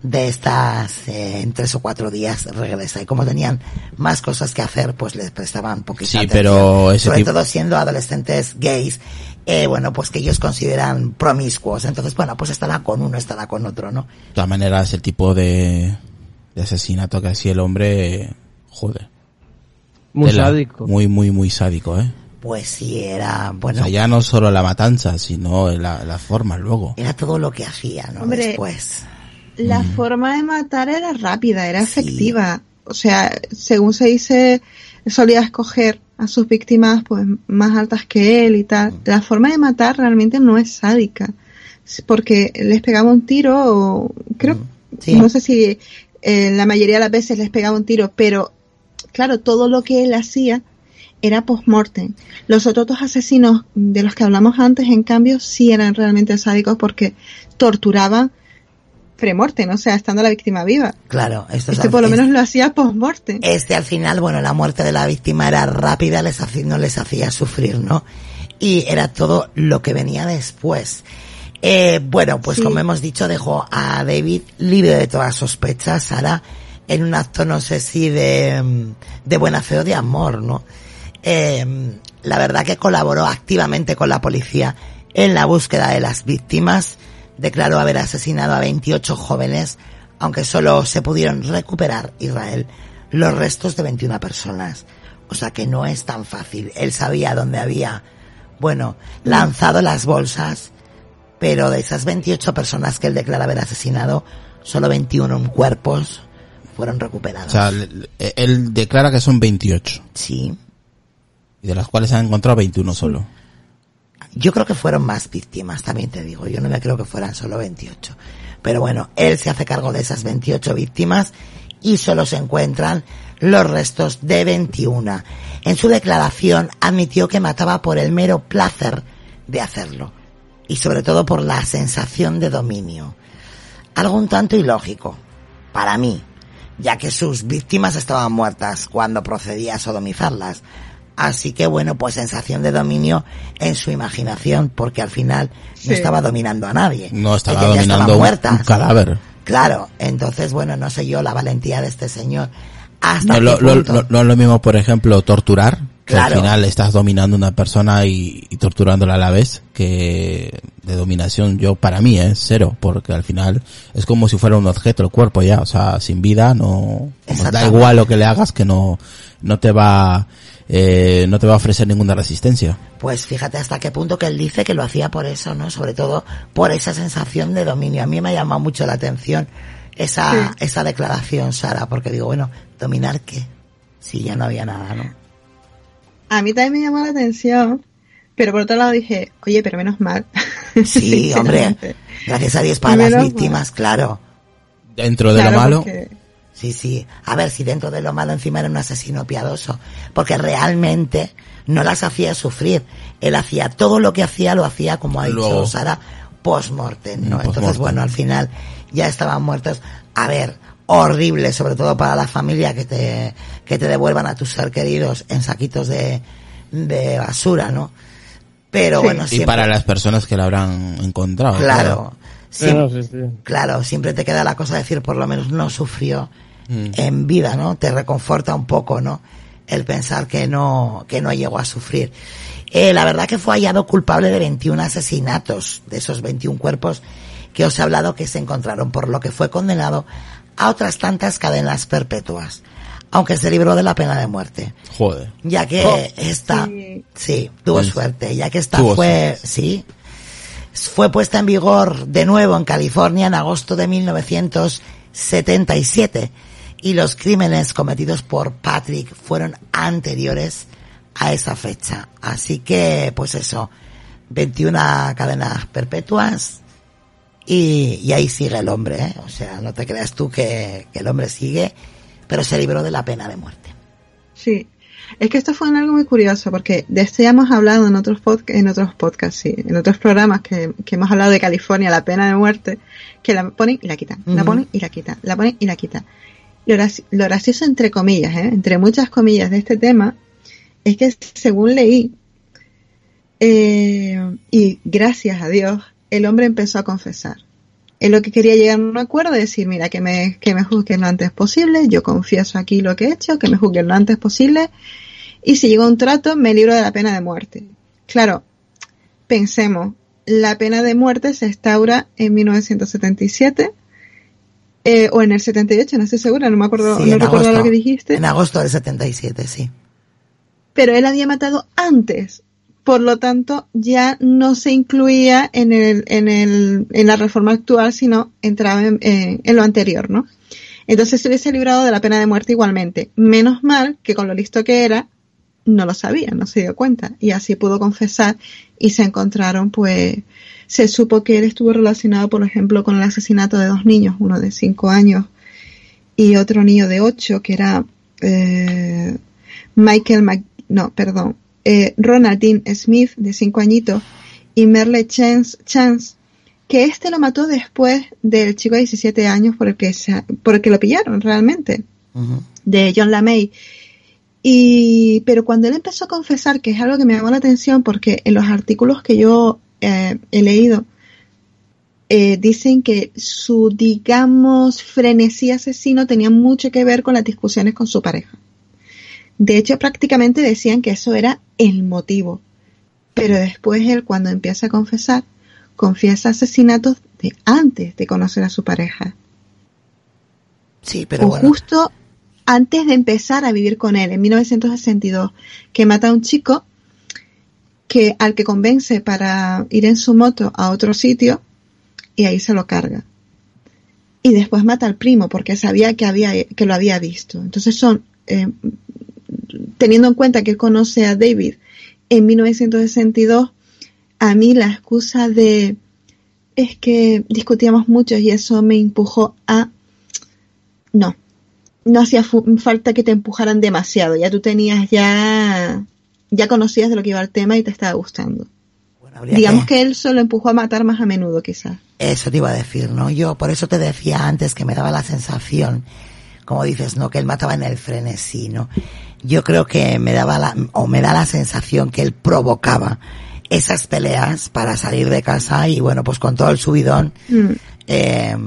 de estas eh, en tres o cuatro días regresa y como tenían más cosas que hacer pues les prestaban poquita
sí, pero
sobre todo siendo adolescentes gays eh, bueno pues que ellos consideran promiscuos entonces bueno pues estará con uno estará con otro no
de todas maneras el tipo de, de asesinato que hacía el hombre joder
muy sádico
muy muy muy sádico eh
pues sí, era, bueno.
O sea, ya no solo la matanza, sino la, la forma luego.
Era todo lo que hacía, ¿no? Después.
La mm. forma de matar era rápida, era efectiva. O sea, según se dice, solía escoger a sus víctimas pues más altas que él y tal. La forma de matar realmente no es sádica. Porque les pegaba un tiro o creo, no sé si eh, la mayoría de las veces les pegaba un tiro, pero claro, todo lo que él hacía era post-mortem. Los otros dos asesinos de los que hablamos antes, en cambio, sí eran realmente sádicos porque torturaban pre-mortem, o sea, estando la víctima viva.
Claro, esto
este por lo menos lo hacía post-mortem.
Este al final, bueno, la muerte de la víctima era rápida, les hacía, no les hacía sufrir, ¿no? Y era todo lo que venía después. Eh, bueno, pues como hemos dicho, dejó a David libre de todas sospechas, Sara, en un acto, no sé si de, de buena fe o de amor, ¿no? eh, la verdad que colaboró activamente con la policía en la búsqueda de las víctimas, declaró haber asesinado a 28 jóvenes, aunque solo se pudieron recuperar, Israel, los restos de 21 personas. O sea que no es tan fácil. Él sabía dónde había, bueno, lanzado las bolsas, pero de esas 28 personas que él declara haber asesinado, solo 21 cuerpos fueron recuperados.
O sea, él declara que son 28.
Sí
de las cuales se han encontrado 21 solo.
Yo creo que fueron más víctimas, también te digo. Yo no me creo que fueran solo 28. Pero bueno, él se hace cargo de esas 28 víctimas y solo se encuentran los restos de 21. En su declaración admitió que mataba por el mero placer de hacerlo y sobre todo por la sensación de dominio. Algo un tanto ilógico, para mí, ya que sus víctimas estaban muertas cuando procedía a sodomizarlas. Así que bueno, pues sensación de dominio en su imaginación, porque al final no estaba dominando a nadie.
No estaba dominando un, cadáver.
Claro, entonces bueno, no sé yo la valentía de este señor. Hasta
no, lo, no, es lo mismo, por ejemplo, torturar, que al final estás dominando a una persona y, torturándola a la vez, que de dominación yo para mí es cero, porque al final es como si fuera un objeto el cuerpo ya, o sea, sin vida no, da igual lo que le hagas que no, no te va eh, no te va a ofrecer ninguna resistencia.
Pues fíjate hasta qué punto que él dice que lo hacía por eso, ¿no? Sobre todo por esa sensación de dominio. A mí me ha llamado mucho la atención esa, esa declaración, Sara, porque digo, bueno, ¿dominar qué? Si ya no había nada, ¿no?
A mí también me llamó la atención, pero por otro lado dije, oye, pero menos mal.
Sí, hombre, gracias a Dios para las víctimas, claro.
Dentro de lo malo.
Sí, sí. A ver si dentro de lo malo encima era un asesino piadoso. Porque realmente no las hacía sufrir. Él hacía todo lo que hacía, lo hacía como ha dicho Sara, post-mortem, ¿no? Entonces, bueno, al final ya estaban muertos. A ver, horrible, sobre todo para la familia que te, que te devuelvan a tus ser queridos en saquitos de, de basura, ¿no? Pero bueno,
siempre... Y para las personas que la habrán encontrado.
Claro. claro. Siempre, claro, siempre te queda la cosa de decir, por lo menos no sufrió mm. en vida, ¿no? Te reconforta un poco, ¿no? El pensar que no, que no llegó a sufrir. Eh, la verdad que fue hallado culpable de 21 asesinatos, de esos 21 cuerpos que os he hablado que se encontraron, por lo que fue condenado a otras tantas cadenas perpetuas, aunque se libró de la pena de muerte.
Joder.
Ya que oh. esta, sí. tuvo suerte, ya que esta fue, sí, fue puesta en vigor de nuevo en California en agosto de 1977 y los crímenes cometidos por Patrick fueron anteriores a esa fecha. Así que, pues eso, 21 cadenas perpetuas y, y ahí sigue el hombre, ¿eh? O sea, no te creas tú que, que el hombre sigue, pero se libró de la pena de muerte.
Sí, es que esto fue algo muy curioso porque de esto ya hemos hablado en otros en otros podcasts, sí, en otros programas que, que, hemos hablado de California, la pena de muerte, que la ponen y la quitan, la ponen y la quitan, la ponen y la quitan. Lo, lo gracioso entre comillas, ¿eh? entre muchas comillas de este tema, es que según leí, eh, y gracias a Dios, el hombre empezó a confesar. Él lo que quería llegar a un acuerdo es decir, mira, que me, que me juzguen lo antes posible, yo confieso aquí lo que he hecho, que me juzguen lo antes posible, y si llegó a un trato, me libro de la pena de muerte. Claro, pensemos, la pena de muerte se instaura en 1977, eh, o en el 78, no estoy segura, no me acuerdo, no recuerdo lo que dijiste.
En agosto del 77, sí.
Pero él había matado antes, por lo tanto ya no se incluía en, el, en, el, en la reforma actual, sino entraba en, en, lo anterior, ¿no? Entonces se hubiese librado de la pena de muerte igualmente. Menos mal que con lo listo que era, no lo sabía, no se dio cuenta. Y así pudo confesar y se encontraron, pues, se supo que él estuvo relacionado, por ejemplo, con el asesinato de dos niños, uno de cinco años y otro niño de ocho, que era eh, Michael Mc, no, perdón, eh, Ronaldine Smith, de cinco añitos, y Merle Chance, Chance, que este lo mató después del chico de 17 años por el que, por el que lo pillaron realmente, de John LaMay. Y, pero cuando él empezó a confesar, que es algo que me llamó la atención, porque en los artículos que yo eh, he leído, eh, dicen que su, digamos, frenesí asesino tenía mucho que ver con las discusiones con su pareja. De hecho, prácticamente decían que eso era el motivo. Pero después él, cuando empieza a confesar, confiesa asesinatos de antes de conocer a su pareja.
Sí, pero
o justo antes de empezar a vivir con él, en 1962, que mata a un chico que al que convence para ir en su moto a otro sitio y ahí se lo carga. Y después mata al primo porque sabía que había que lo había visto. Entonces son eh, teniendo en cuenta que conoce a David en 1962, a mí la excusa de es que discutíamos mucho y eso me empujó a no, no hacía falta que te empujaran demasiado, ya tú tenías ya ya conocías de lo que iba el tema y te estaba gustando. Digamos que... que él solo empujó a matar más a menudo, quizás.
Eso te iba a decir, ¿no? Yo por eso te decía antes que me daba la sensación, como dices, ¿no? Que él mataba en el frenesí, ¿no? Yo creo que me daba la, o me da la sensación que él provocaba esas peleas para salir de casa y bueno, pues con todo el subidón, mm. eh,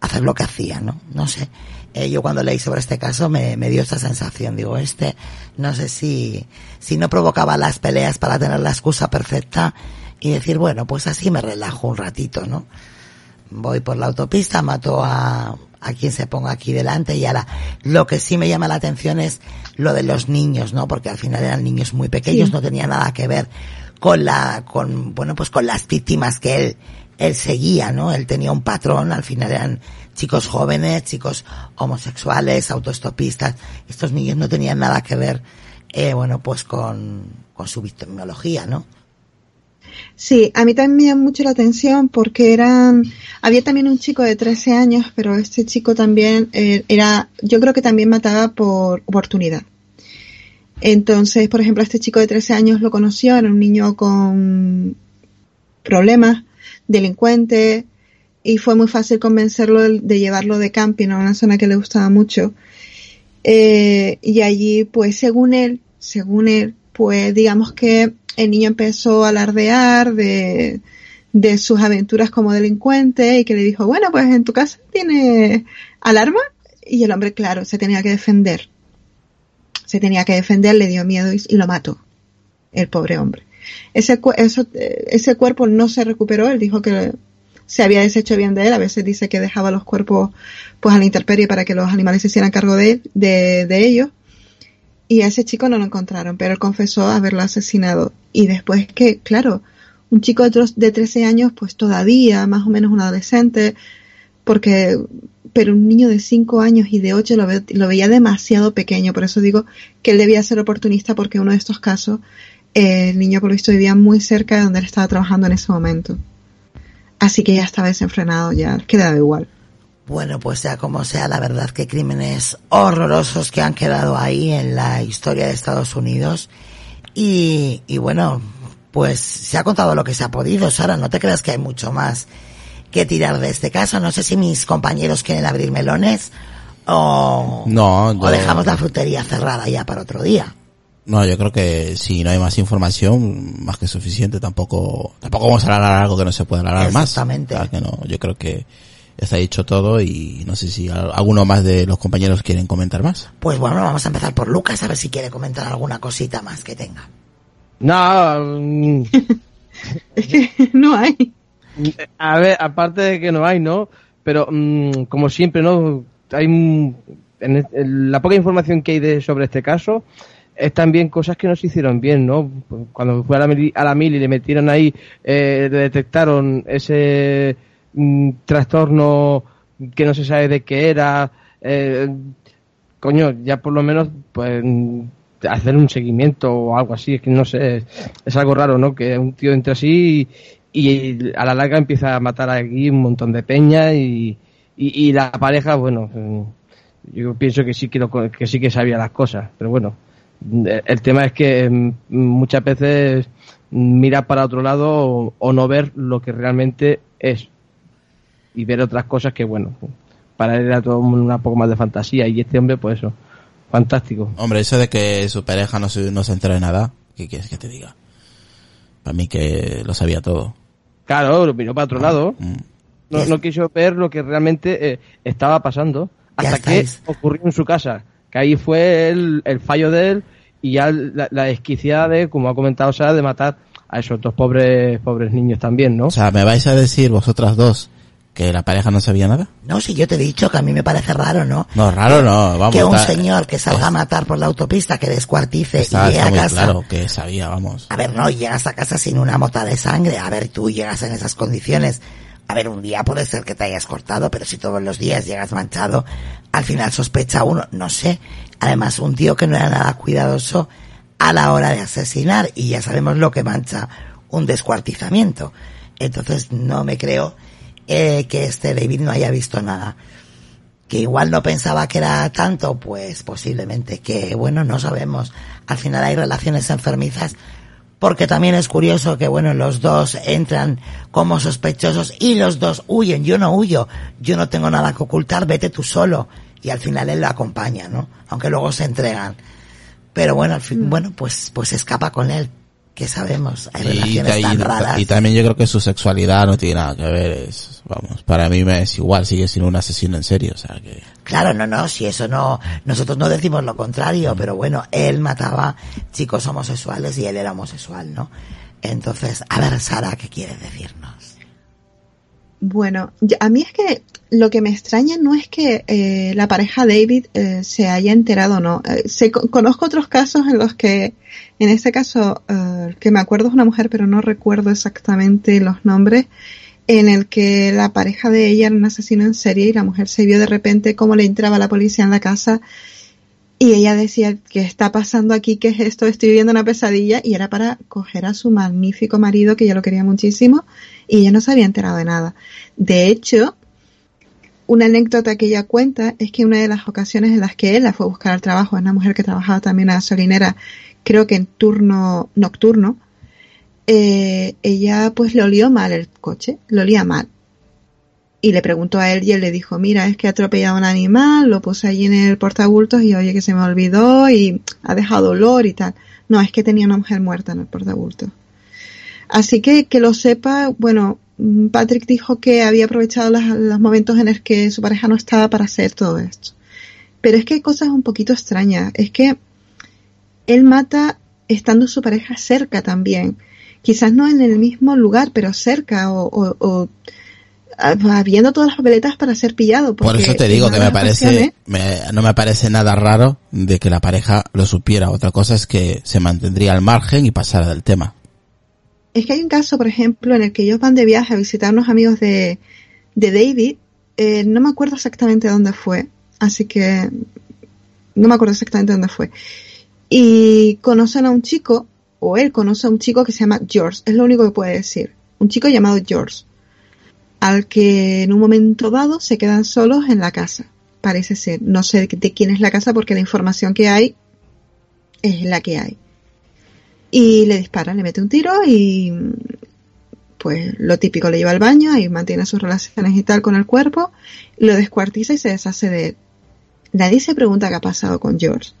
hacer lo que hacía, ¿no? No sé. Eh, yo cuando leí sobre este caso me, me dio esa sensación. Digo, este, no sé si, si no provocaba las peleas para tener la excusa perfecta y decir, bueno, pues así me relajo un ratito, ¿no? Voy por la autopista, mato a, a quien se ponga aquí delante y ahora lo que sí me llama la atención es lo de los niños, ¿no? Porque al final eran niños muy pequeños, no tenía nada que ver con la, con, bueno, pues con las víctimas que él, él seguía, ¿no? Él tenía un patrón, al final eran chicos jóvenes, chicos homosexuales, autoestopistas. Estos niños no tenían nada que ver, eh, bueno, pues con, con su victimología, ¿no?
Sí, a mí también me llamó mucho la atención porque eran, había también un chico de 13 años, pero este chico también eh, era, yo creo que también mataba por oportunidad. Entonces, por ejemplo, este chico de 13 años lo conoció, era un niño con problemas, delincuente, y fue muy fácil convencerlo de, llevarlo de camping a una zona que le gustaba mucho. Eh, y allí, pues, según él, según él, pues, digamos que el niño empezó a alardear de, de sus aventuras como delincuente y que le dijo, bueno, pues en tu casa tiene alarma y el hombre, claro, se tenía que defender. Se tenía que defender, le dio miedo y, lo mató. El pobre hombre. Ese, eso, ese cuerpo no se recuperó, él dijo que se había deshecho bien de él, a veces dice que dejaba los cuerpos pues a la intemperie para que los animales se hicieran cargo de, de, de ellos. Y a ese chico no lo encontraron, pero él confesó haberlo asesinado. Y después que, claro, un chico de 13 años, pues todavía, más o menos un adolescente, porque, pero un niño de 5 años y de 8 lo, lo, veía demasiado pequeño, por eso digo que él debía ser oportunista porque uno de estos casos, eh, el niño por lo visto vivía muy cerca de donde él estaba trabajando en ese momento. Así que ya estaba desenfrenado, ya quedaba igual.
Bueno, pues sea como sea, la verdad que crímenes horrorosos que han quedado ahí en la historia de Estados Unidos. Y, y bueno, pues se ha contado lo que se ha podido, Sara, no te creas que hay mucho más que tirar de este caso. No sé si mis compañeros quieren abrir melones o,
no,
o dejamos la frutería cerrada ya para otro día.
No, yo creo que si no hay más información, más que suficiente, tampoco, tampoco vamos a alargar algo que no se pueda alargar más.
Exactamente.
que no, yo creo que está dicho todo y no sé si alguno más de los compañeros quieren comentar más.
Pues bueno, vamos a empezar por Lucas, a ver si quiere comentar alguna cosita más que tenga.
No.
Es que no hay.
A ver, aparte de que no hay, ¿no? Pero mm, como siempre, ¿no? Hay en, la poca información que hay de, sobre este caso es también cosas que no se hicieron bien, ¿no? Cuando fue a la, a la mil y le metieron ahí, eh, le detectaron ese mm, trastorno que no se sabe de qué era, eh, coño, ya por lo menos, pues hacer un seguimiento o algo así, es que no sé, es, algo raro, ¿no? Que un tío entre así y, a la larga empieza a matar aquí un montón de peña y, y, la pareja, bueno, mm, yo pienso que sí que, que sí que sabía las cosas, pero bueno, el tema es que mm, muchas veces mira para otro lado o, no ver lo que realmente es y ver otras cosas que bueno para él era todo una poco más de fantasía y este hombre pues eso Fantástico.
Hombre, eso de que su pareja no se, no se entera de nada, ¿qué quieres que te diga? Para mí que lo sabía todo.
Claro, lo miró para otro lado. Mm. No, quiso ver lo que realmente eh, estaba pasando hasta que ocurrió en su casa. Que ahí fue el, el fallo de él y ya la, la desquiciada de, como ha comentado Sara, de matar a esos dos pobres, pobres niños también, ¿no?
O sea, me vais a decir vosotras dos ¿Que la pareja no sabía nada?
No, si yo te he dicho que a mí me parece raro, ¿no?
No, raro no, vamos.
Que un señor que salga a matar por la autopista, que descuartice y llegue a casa.
claro que sabía, vamos.
A ver, no, llegas a casa sin una mota de sangre. A ver, tú llegas en esas condiciones. A ver, un día puede ser que te hayas cortado, pero si todos los días llegas manchado, al final sospecha uno, no sé. Además, un tío que no era nada cuidadoso a la hora de asesinar, y ya sabemos lo que mancha un descuartizamiento. Entonces, no me creo eh, que este David no haya visto nada. Que igual no pensaba que era tanto, pues posiblemente que, bueno, no sabemos. Al final hay relaciones enfermizas, porque también es curioso que, bueno, los dos entran como sospechosos y los dos huyen. Yo no huyo, yo no tengo nada que ocultar, vete tú solo. Y al final él lo acompaña, ¿no? Aunque luego se entregan. Pero bueno, al fin, mm. bueno, pues, pues escapa con él que sabemos, hay relaciones tan raras.
Y también yo creo que su sexualidad no tiene nada que ver, es, vamos, para mí me es igual, sigue siendo un asesino en serio, o sea que...
Claro, no, no, si eso no, nosotros no decimos lo contrario, mm. pero bueno, él mataba chicos homosexuales y él era homosexual, ¿no? Entonces, a ver, Sara, ¿qué quieres decirnos?
Bueno, a mí es que lo que me extraña no es que eh, la pareja David eh, se haya enterado o no. Eh, se, conozco otros casos en los que, en este caso, que me acuerdo es una mujer, pero no recuerdo exactamente los nombres, en el que la pareja de ella era un asesino en serie y la mujer se vio de repente cómo le entraba la policía en la casa y ella decía, ¿qué está pasando aquí? ¿Qué es esto? Estoy viviendo una pesadilla y era para coger a su magnífico marido que ella lo quería muchísimo y ella no se había enterado de nada. De hecho, una anécdota que ella cuenta es que una de las ocasiones en las que él la fue a buscar al trabajo, es una mujer que trabajaba también a gasolinera, creo que en turno nocturno, eh, ella pues le olió mal el coche, lo olía mal. Y le preguntó a él y él le dijo, mira, es que ha atropellado a un animal, lo puse allí en el portabultos y oye que se me olvidó y ha dejado olor y tal. No, es que tenía una mujer muerta en el portabultos. Así que que lo sepa, bueno, Patrick dijo que había aprovechado los momentos en los que su pareja no estaba para hacer todo esto. Pero es que hay cosas un poquito extrañas. Es que él mata estando su pareja cerca también. Quizás no en el mismo lugar, pero cerca o, habiendo todas las papeletas para ser pillado.
Por eso te digo que me parece, no me parece nada raro de que la pareja lo supiera. Otra cosa es que se mantendría al margen y pasara del tema.
Es que hay un caso, por ejemplo, en el que ellos van de viaje a visitar a unos amigos de, de David. Eh, no me acuerdo exactamente dónde fue, así que no me acuerdo exactamente dónde fue. Y conocen a un chico, o él conoce a un chico que se llama George, es lo único que puede decir. Un chico llamado George, al que en un momento dado se quedan solos en la casa. Parece ser, no sé de quién es la casa porque la información que hay es la que hay. Y le dispara, le mete un tiro y pues lo típico le lleva al baño y mantiene sus relaciones y tal con el cuerpo, lo descuartiza y se deshace de él. Nadie se pregunta qué ha pasado con George.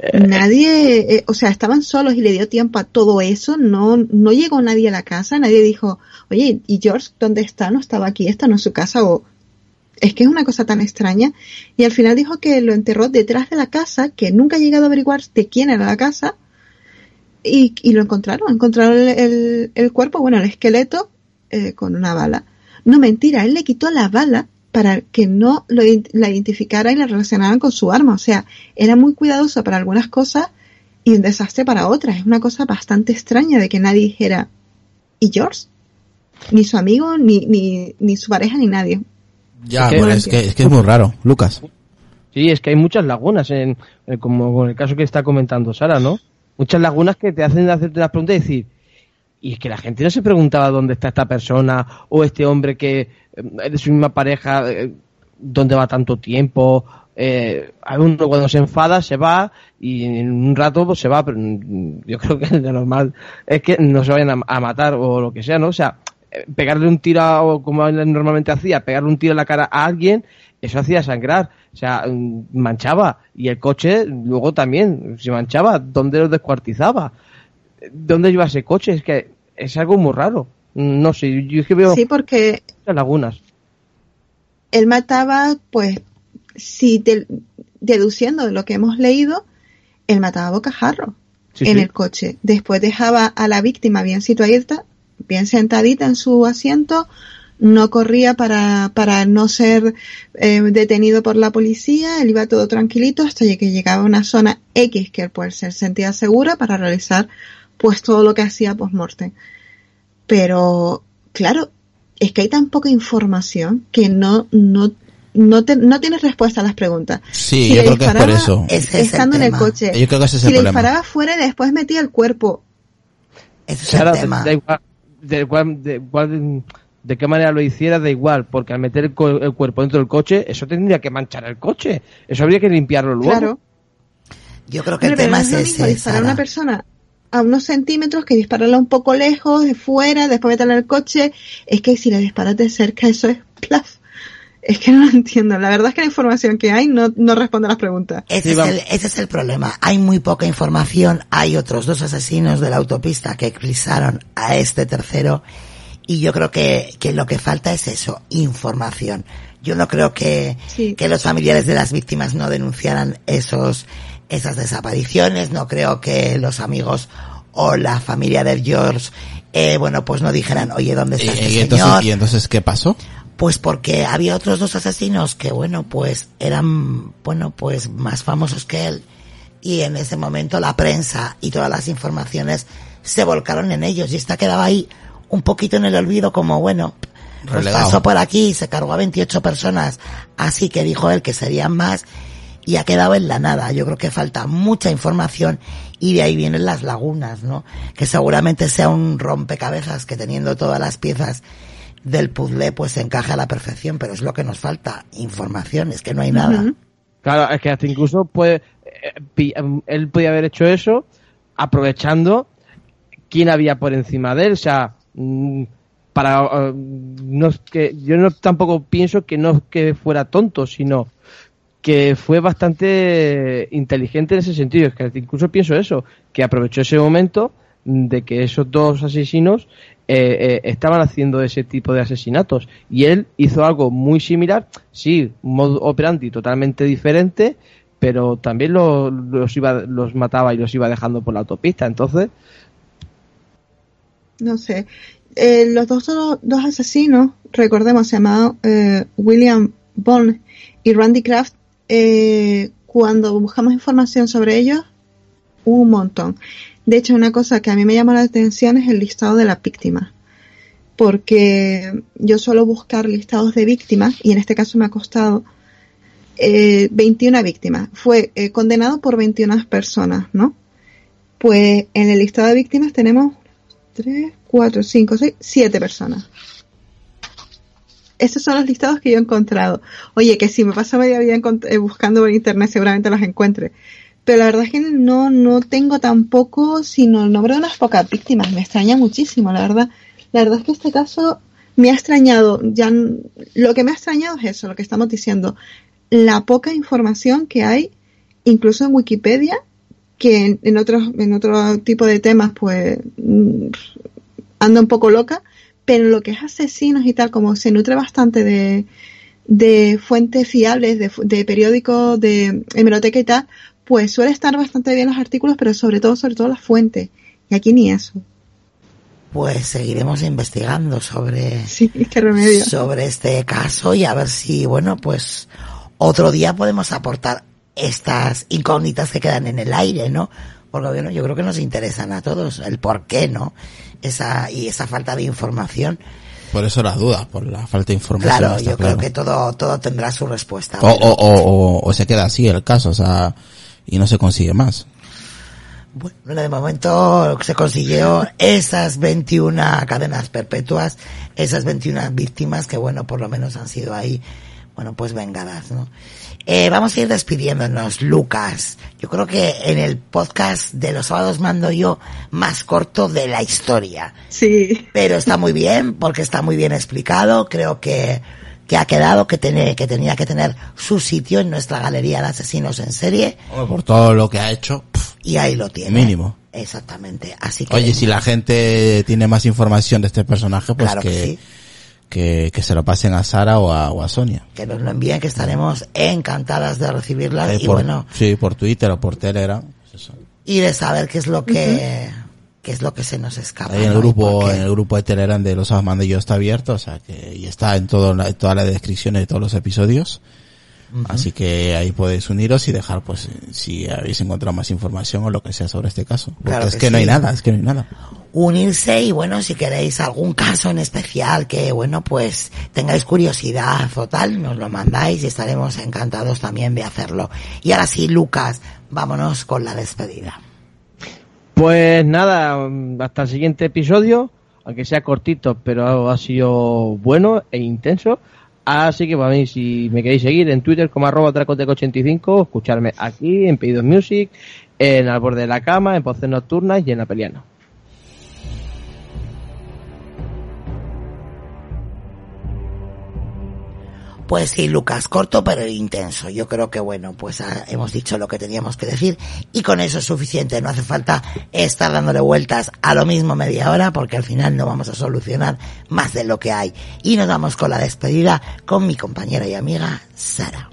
Eh, nadie, eh, o sea, estaban solos y le dio tiempo a todo eso, no, no llegó nadie a la casa, nadie dijo, oye, ¿y George dónde está? No estaba aquí, esta no es su casa, o es que es una cosa tan extraña. Y al final dijo que lo enterró detrás de la casa, que nunca ha llegado a averiguar de quién era la casa, y, y lo encontraron, encontraron el, el, cuerpo, bueno, el esqueleto, eh, con una bala. No mentira, él le quitó la bala para que no lo, la identificara y la relacionaran con su arma. O sea, era muy cuidadoso para algunas cosas y un desastre para otras. Es una cosa bastante extraña de que nadie dijera, ¿y George? Ni su amigo, ni, ni, ni su pareja, ni nadie.
Ya, es que, es, que, es muy raro, Lucas.
Sí, es que hay muchas lagunas, en, como con el caso que está comentando Sara, ¿no? Muchas lagunas que te hacen hacerte las preguntas y decir, y es que la gente no se preguntaba dónde está esta persona o este hombre que es de su misma pareja, eh, dónde va tanto tiempo. Eh, uno cuando se enfada se va y en un rato pues, se va, pero yo creo que lo normal es que no se vayan a, matar o lo que sea, ¿no? O sea, eh, pegarle un tiro, como normalmente hacía, pegarle un tiro en la cara a alguien, eso hacía sangrar, o sea, mm, manchaba. Y el coche luego también se manchaba, ¿dónde lo descuartizaba? ¿Dónde lleva ese coche? Es que es algo muy raro. No sé, yo es que veo
sí, porque
lagunas.
Él mataba, pues, si deduciendo de lo que hemos leído, él mataba a bocajarro en el coche. Después dejaba a la víctima bien situada, bien sentadita en su asiento, no corría para, para no ser eh, detenido por la policía, él iba todo tranquilito hasta que llegaba a una zona X que él pues se sentía segura para realizar pues todo lo que hacía post-mortem. Pero, claro, es que hay tan poca información que no, no, no, no tienes respuesta a las preguntas.
Sí, yo creo que es por eso.
estando en el coche.
Yo creo que ese es
si le disparaba fuera y después metía el cuerpo.
Ese es el tema.
De, de, de, qué manera lo hiciera, da igual, porque al meter el, cuerpo dentro del coche, eso tendría que manchar el coche. Eso habría que limpiarlo luego. Claro.
Yo creo que el tema es, ese.
Disparar a una persona a unos centímetros que dispararla un poco lejos, de fuera, después meterla en el coche. Es que si le disparas de cerca, eso es plaf. Es que no lo entiendo. La verdad es que la información que hay no, no responde a las preguntas.
Ese, es el, ese es el problema. Hay muy poca información. Hay otros dos asesinos de la autopista que eclipsaron a este tercero. Y yo creo que, que lo que falta es eso, información. Yo no creo que, que los familiares de las víctimas no denunciaran esos, esas desapariciones. No creo que los amigos o la familia de George, eh, bueno, pues no dijeran, oye, ¿dónde está este
¿Y,
señor?
Entonces, ¿Y entonces qué pasó?
Pues porque había otros dos asesinos que, bueno, pues eran, bueno, pues más famosos que él. Y en ese momento la prensa y todas las informaciones se volcaron en ellos. Y esta quedaba ahí un poquito en el olvido como, bueno, pues pasó por aquí, se cargó a 28 personas. Así que dijo él que serían más y ha quedado en la nada. Yo creo que falta mucha información y de ahí vienen las lagunas, ¿no? Que seguramente sea un rompecabezas que teniendo todas las piezas del puzzle pues se encaja a la perfección, pero es lo que nos falta, información, es que no hay nada.
Claro, es que hasta incluso puede, eh, él podía haber hecho eso aprovechando quién había por encima de él, o sea, para eh, no que yo no tampoco pienso que no que fuera tonto, sino que fue bastante inteligente en ese sentido. Es que incluso pienso eso, que aprovechó ese momento de que esos dos asesinos eh, eh, estaban haciendo ese tipo de asesinatos y él hizo algo muy similar, sí, un modo operandi totalmente diferente, pero también los, iba, los mataba y los iba dejando por la autopista, entonces...
No sé, eh, los dos, dos asesinos, recordemos, se llamaban William Bond y Randy Kraft, cuando buscamos información sobre ellos, un montón. De hecho, una cosa que a mí me llama la atención es el listado de las víctimas. Porque yo suelo buscar listados de víctimas y en este caso me ha costado 21 eh, víctimas. Fue eh, condenado por 21 personas, ¿no? Pues en el listado de víctimas tenemos 3, 4, 5, 6, 7 personas. Estos son los listados que yo he encontrado. Oye, que si me paso media vida eh, buscando por internet seguramente los encuentre pero la verdad es que no, no tengo tampoco sino el nombre de unas pocas víctimas. Me extraña muchísimo, la verdad. La verdad es que este caso me ha extrañado. Ya lo que me ha extrañado es eso, lo que estamos diciendo. La poca información que hay, incluso en Wikipedia, que en, otros, en otro tipo de temas, pues mm, anda un poco loca, pero lo que es asesinos y tal, como se nutre bastante de, de fuentes fiables, de, de periódicos, de hemeroteca y tal, pues suele estar bastante bien los artículos, pero sobre todo, sobre todo las fuentes. Y aquí ni eso.
Pues seguiremos investigando sobre,
remedio.
sobre este caso y a ver si, bueno, pues otro día podemos aportar estas incógnitas que quedan en el aire, ¿no? Porque bueno, yo creo que nos interesan a todos el por qué, ¿no? Esa, y esa falta de información.
Por eso las dudas, por la falta de información.
Claro, yo creo que todo, todo tendrá su respuesta.
O, o, o, o, se queda así el caso, o sea, y no se consigue más.
Bueno, de momento se consiguió esas 21 cadenas perpetuas, esas 21 víctimas que bueno, por lo menos han sido ahí, bueno, pues vengadas, ¿no? Eh, vamos a ir despidiéndonos, Lucas. Yo creo que en el podcast de los sábados mando yo más corto de la historia.
Sí.
Pero está muy bien porque está muy bien explicado. Creo que que ha quedado, que, tiene, que tenía que tener su sitio en nuestra galería de asesinos en serie.
Por todo lo que ha hecho.
y ahí lo tiene.
Mínimo.
Exactamente. Así que.
Oye, si la gente tiene más información de este personaje, pues que, que, que, se lo pasen a Sara o a, o a Sonia.
Que nos lo envíen, que estaremos encantadas de recibirlas. y bueno.
Sí, por Twitter o por Telegram.
Y de saber qué es lo que, qué es lo que se nos escapa.
Ahí en el grupo, en el grupo de Telegram de los yo está abierto, o sea que, y está en todo, en todas las descripciones de todos los episodios. Así que ahí podéis uniros y dejar, pues, si habéis encontrado más información o lo que sea sobre este caso. Porque es que, no hay nada, es que no hay nada.
Unirse y bueno, si queréis algún caso en especial que, bueno, pues tengáis curiosidad o tal, nos lo mandáis y estaremos encantados también de hacerlo. Y ahora sí, Lucas, vámonos con la despedida.
Pues nada, hasta el siguiente episodio, aunque sea cortito, pero ha sido bueno e intenso. Así que para mí, si me queréis seguir en Twitter como arroba tracoteco85, escucharme aquí en Pedidos Music, en Al Borde de la Cama, en Voces Nocturnas y en Apeliano.
Pues sí, Lucas, corto pero intenso. Yo creo que bueno, pues ah, hemos dicho lo que teníamos que decir y con eso es suficiente. No hace falta estar dándole vueltas a lo mismo media hora porque al final no vamos a solucionar más de lo que hay. Y nos vamos con la despedida con mi compañera y amiga Sara.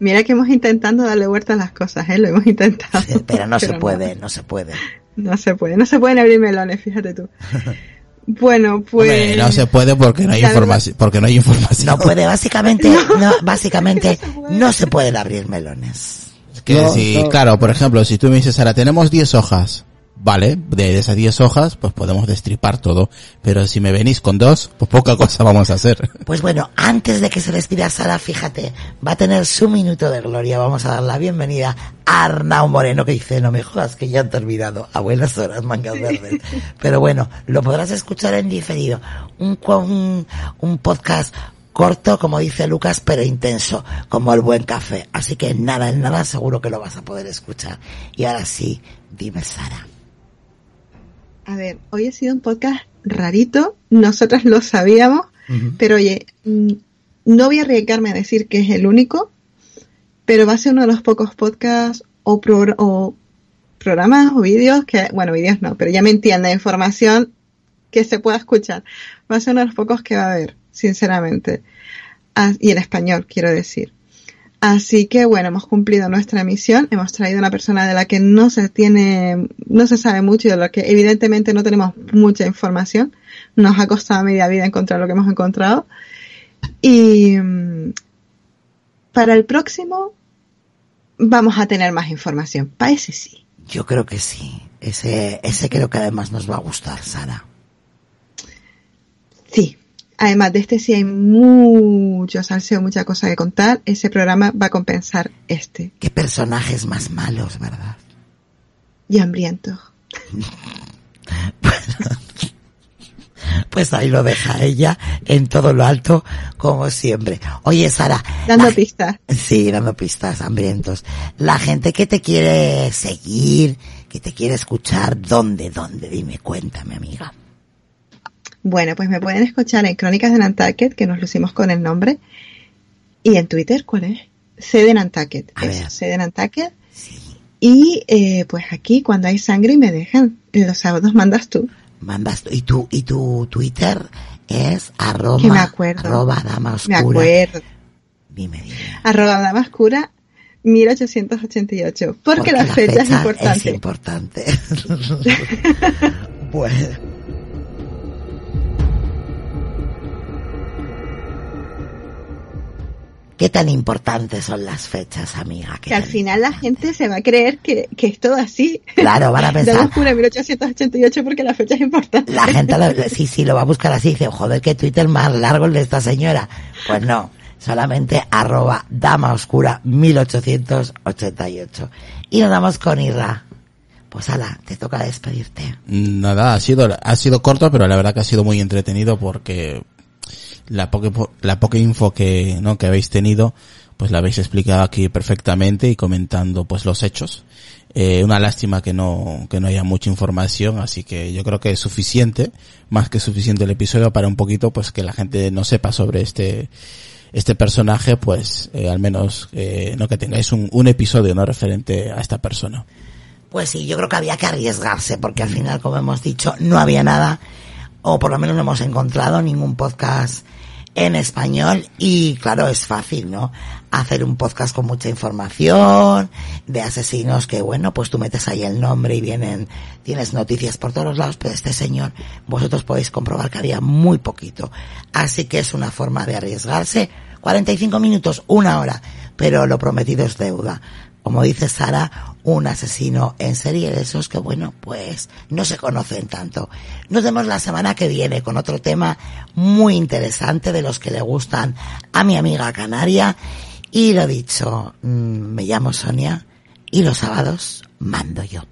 Mira que hemos intentado darle vueltas a las cosas, ¿eh? Lo hemos intentado.
pero no se puede, no se puede.
No se puede, no se pueden abrir melones, fíjate tú. Bueno, pues.
no se puede porque no hay información, porque no hay información.
No puede, básicamente, no, básicamente, no se, pueden abrir melones.
Es que si, claro, por ejemplo, si tú me dices, ahora tenemos 10 hojas, vale, de esas 10 hojas, pues podemos destripar todo. Pero si me venís con dos, pues poca cosa vamos a hacer.
Pues bueno, antes de que se despida Sara, fíjate, va a tener su minuto de gloria. Vamos a dar la bienvenida a Arnau Moreno, que dice, no me jodas que ya han terminado. A buenas horas, mangas verdes. Pero bueno, lo podrás escuchar en diferido. Un, un, un podcast corto, como dice Lucas, pero intenso, como el buen café. Así que nada, en nada seguro que lo vas a poder escuchar. Y ahora sí, dime Sara.
A ver, hoy ha sido un podcast rarito, nosotras lo sabíamos, pero oye, mm, no voy a arriesgarme a decir que es el único, pero va a ser uno de los pocos podcasts o, programas o vídeos que, bueno, vídeos no, pero ya me entiende, información que se pueda escuchar. Va a ser uno de los pocos que va a haber, sinceramente. Ah, y en español, quiero decir. Así que bueno, hemos cumplido nuestra misión, hemos traído una persona de la que no se tiene, no se sabe mucho y de la que evidentemente no tenemos mucha información. Nos ha costado media vida encontrar lo que hemos encontrado. Y mm, para el próximo vamos a tener más información. Para ese sí.
Yo creo que sí. Ese, ese creo que además nos va a gustar, Sara.
Sí, además de este, si hay mucho salseo, mucha cosa que contar, ese programa va a compensar este.
Qué personajes más malos, ¿verdad?
Y hambrientos.
pues ahí lo deja ella en todo lo alto, como siempre. Oye, Sara.
Dando pistas.
Sí, dando pistas, hambrientos. La gente que te quiere seguir, que te quiere escuchar, ¿dónde, dónde? Dime, cuéntame, amiga.
Bueno, pues me pueden escuchar en Crónicas de Nantucket, que nos lucimos con el nombre. Y en Twitter, ¿cuál es? C de Nantucket. C de Nantucket. Y eh, pues aquí, cuando hay sangre y me dejan, los sábados mandas tú.
Mandas tú. Y tu, y tu Twitter es arroba,
me acuerdo.
arroba dama oscura.
Me acuerdo.
Dime, dime.
Arroba dama oscura 1888. Porque, la, fecha, es importante.
Es importante. bueno. ¿Qué tan importantes son las fechas, amiga?
Que al final la gente se va a creer que, que es todo así.
Claro, van a pensar.
oscura 1888 porque la fecha es importante.
La gente, lo, sí, sí, lo va a buscar así. Dice, joder, qué Twitter más largo el de esta señora. Pues no, solamente arroba dama oscura 1888. Y nos damos con Irra. Pues ala, te toca despedirte.
Nada, ha sido, ha sido corto, pero la verdad que ha sido muy entretenido porque la poca, la poca info que, ¿no? que habéis tenido, pues la habéis explicado aquí perfectamente y comentando pues los hechos. Eh, una lástima que no, que no haya mucha información, así que yo creo que es suficiente, más que suficiente el episodio para un poquito pues que la gente no sepa sobre este, este personaje, pues eh, al menos eh, no que tengáis un, un episodio no referente a esta persona.
Pues sí, yo creo que había que arriesgarse, porque al final, como hemos dicho, no había nada, o por lo menos no hemos encontrado ningún podcast en español y claro, es fácil, ¿no? Hacer un podcast con mucha información de asesinos que bueno, pues tú metes ahí el nombre y vienen, tienes noticias por todos lados, pero este señor, vosotros podéis comprobar que había muy poquito. Así que es una forma de arriesgarse. 45 minutos, una hora, pero lo prometido es deuda como dice Sara, un asesino en serie de esos que, bueno, pues no se conocen tanto. Nos vemos la semana que viene con otro tema muy interesante de los que le gustan a mi amiga Canaria. Y lo dicho, mm, me llamo Sonia y los sábados mando yo.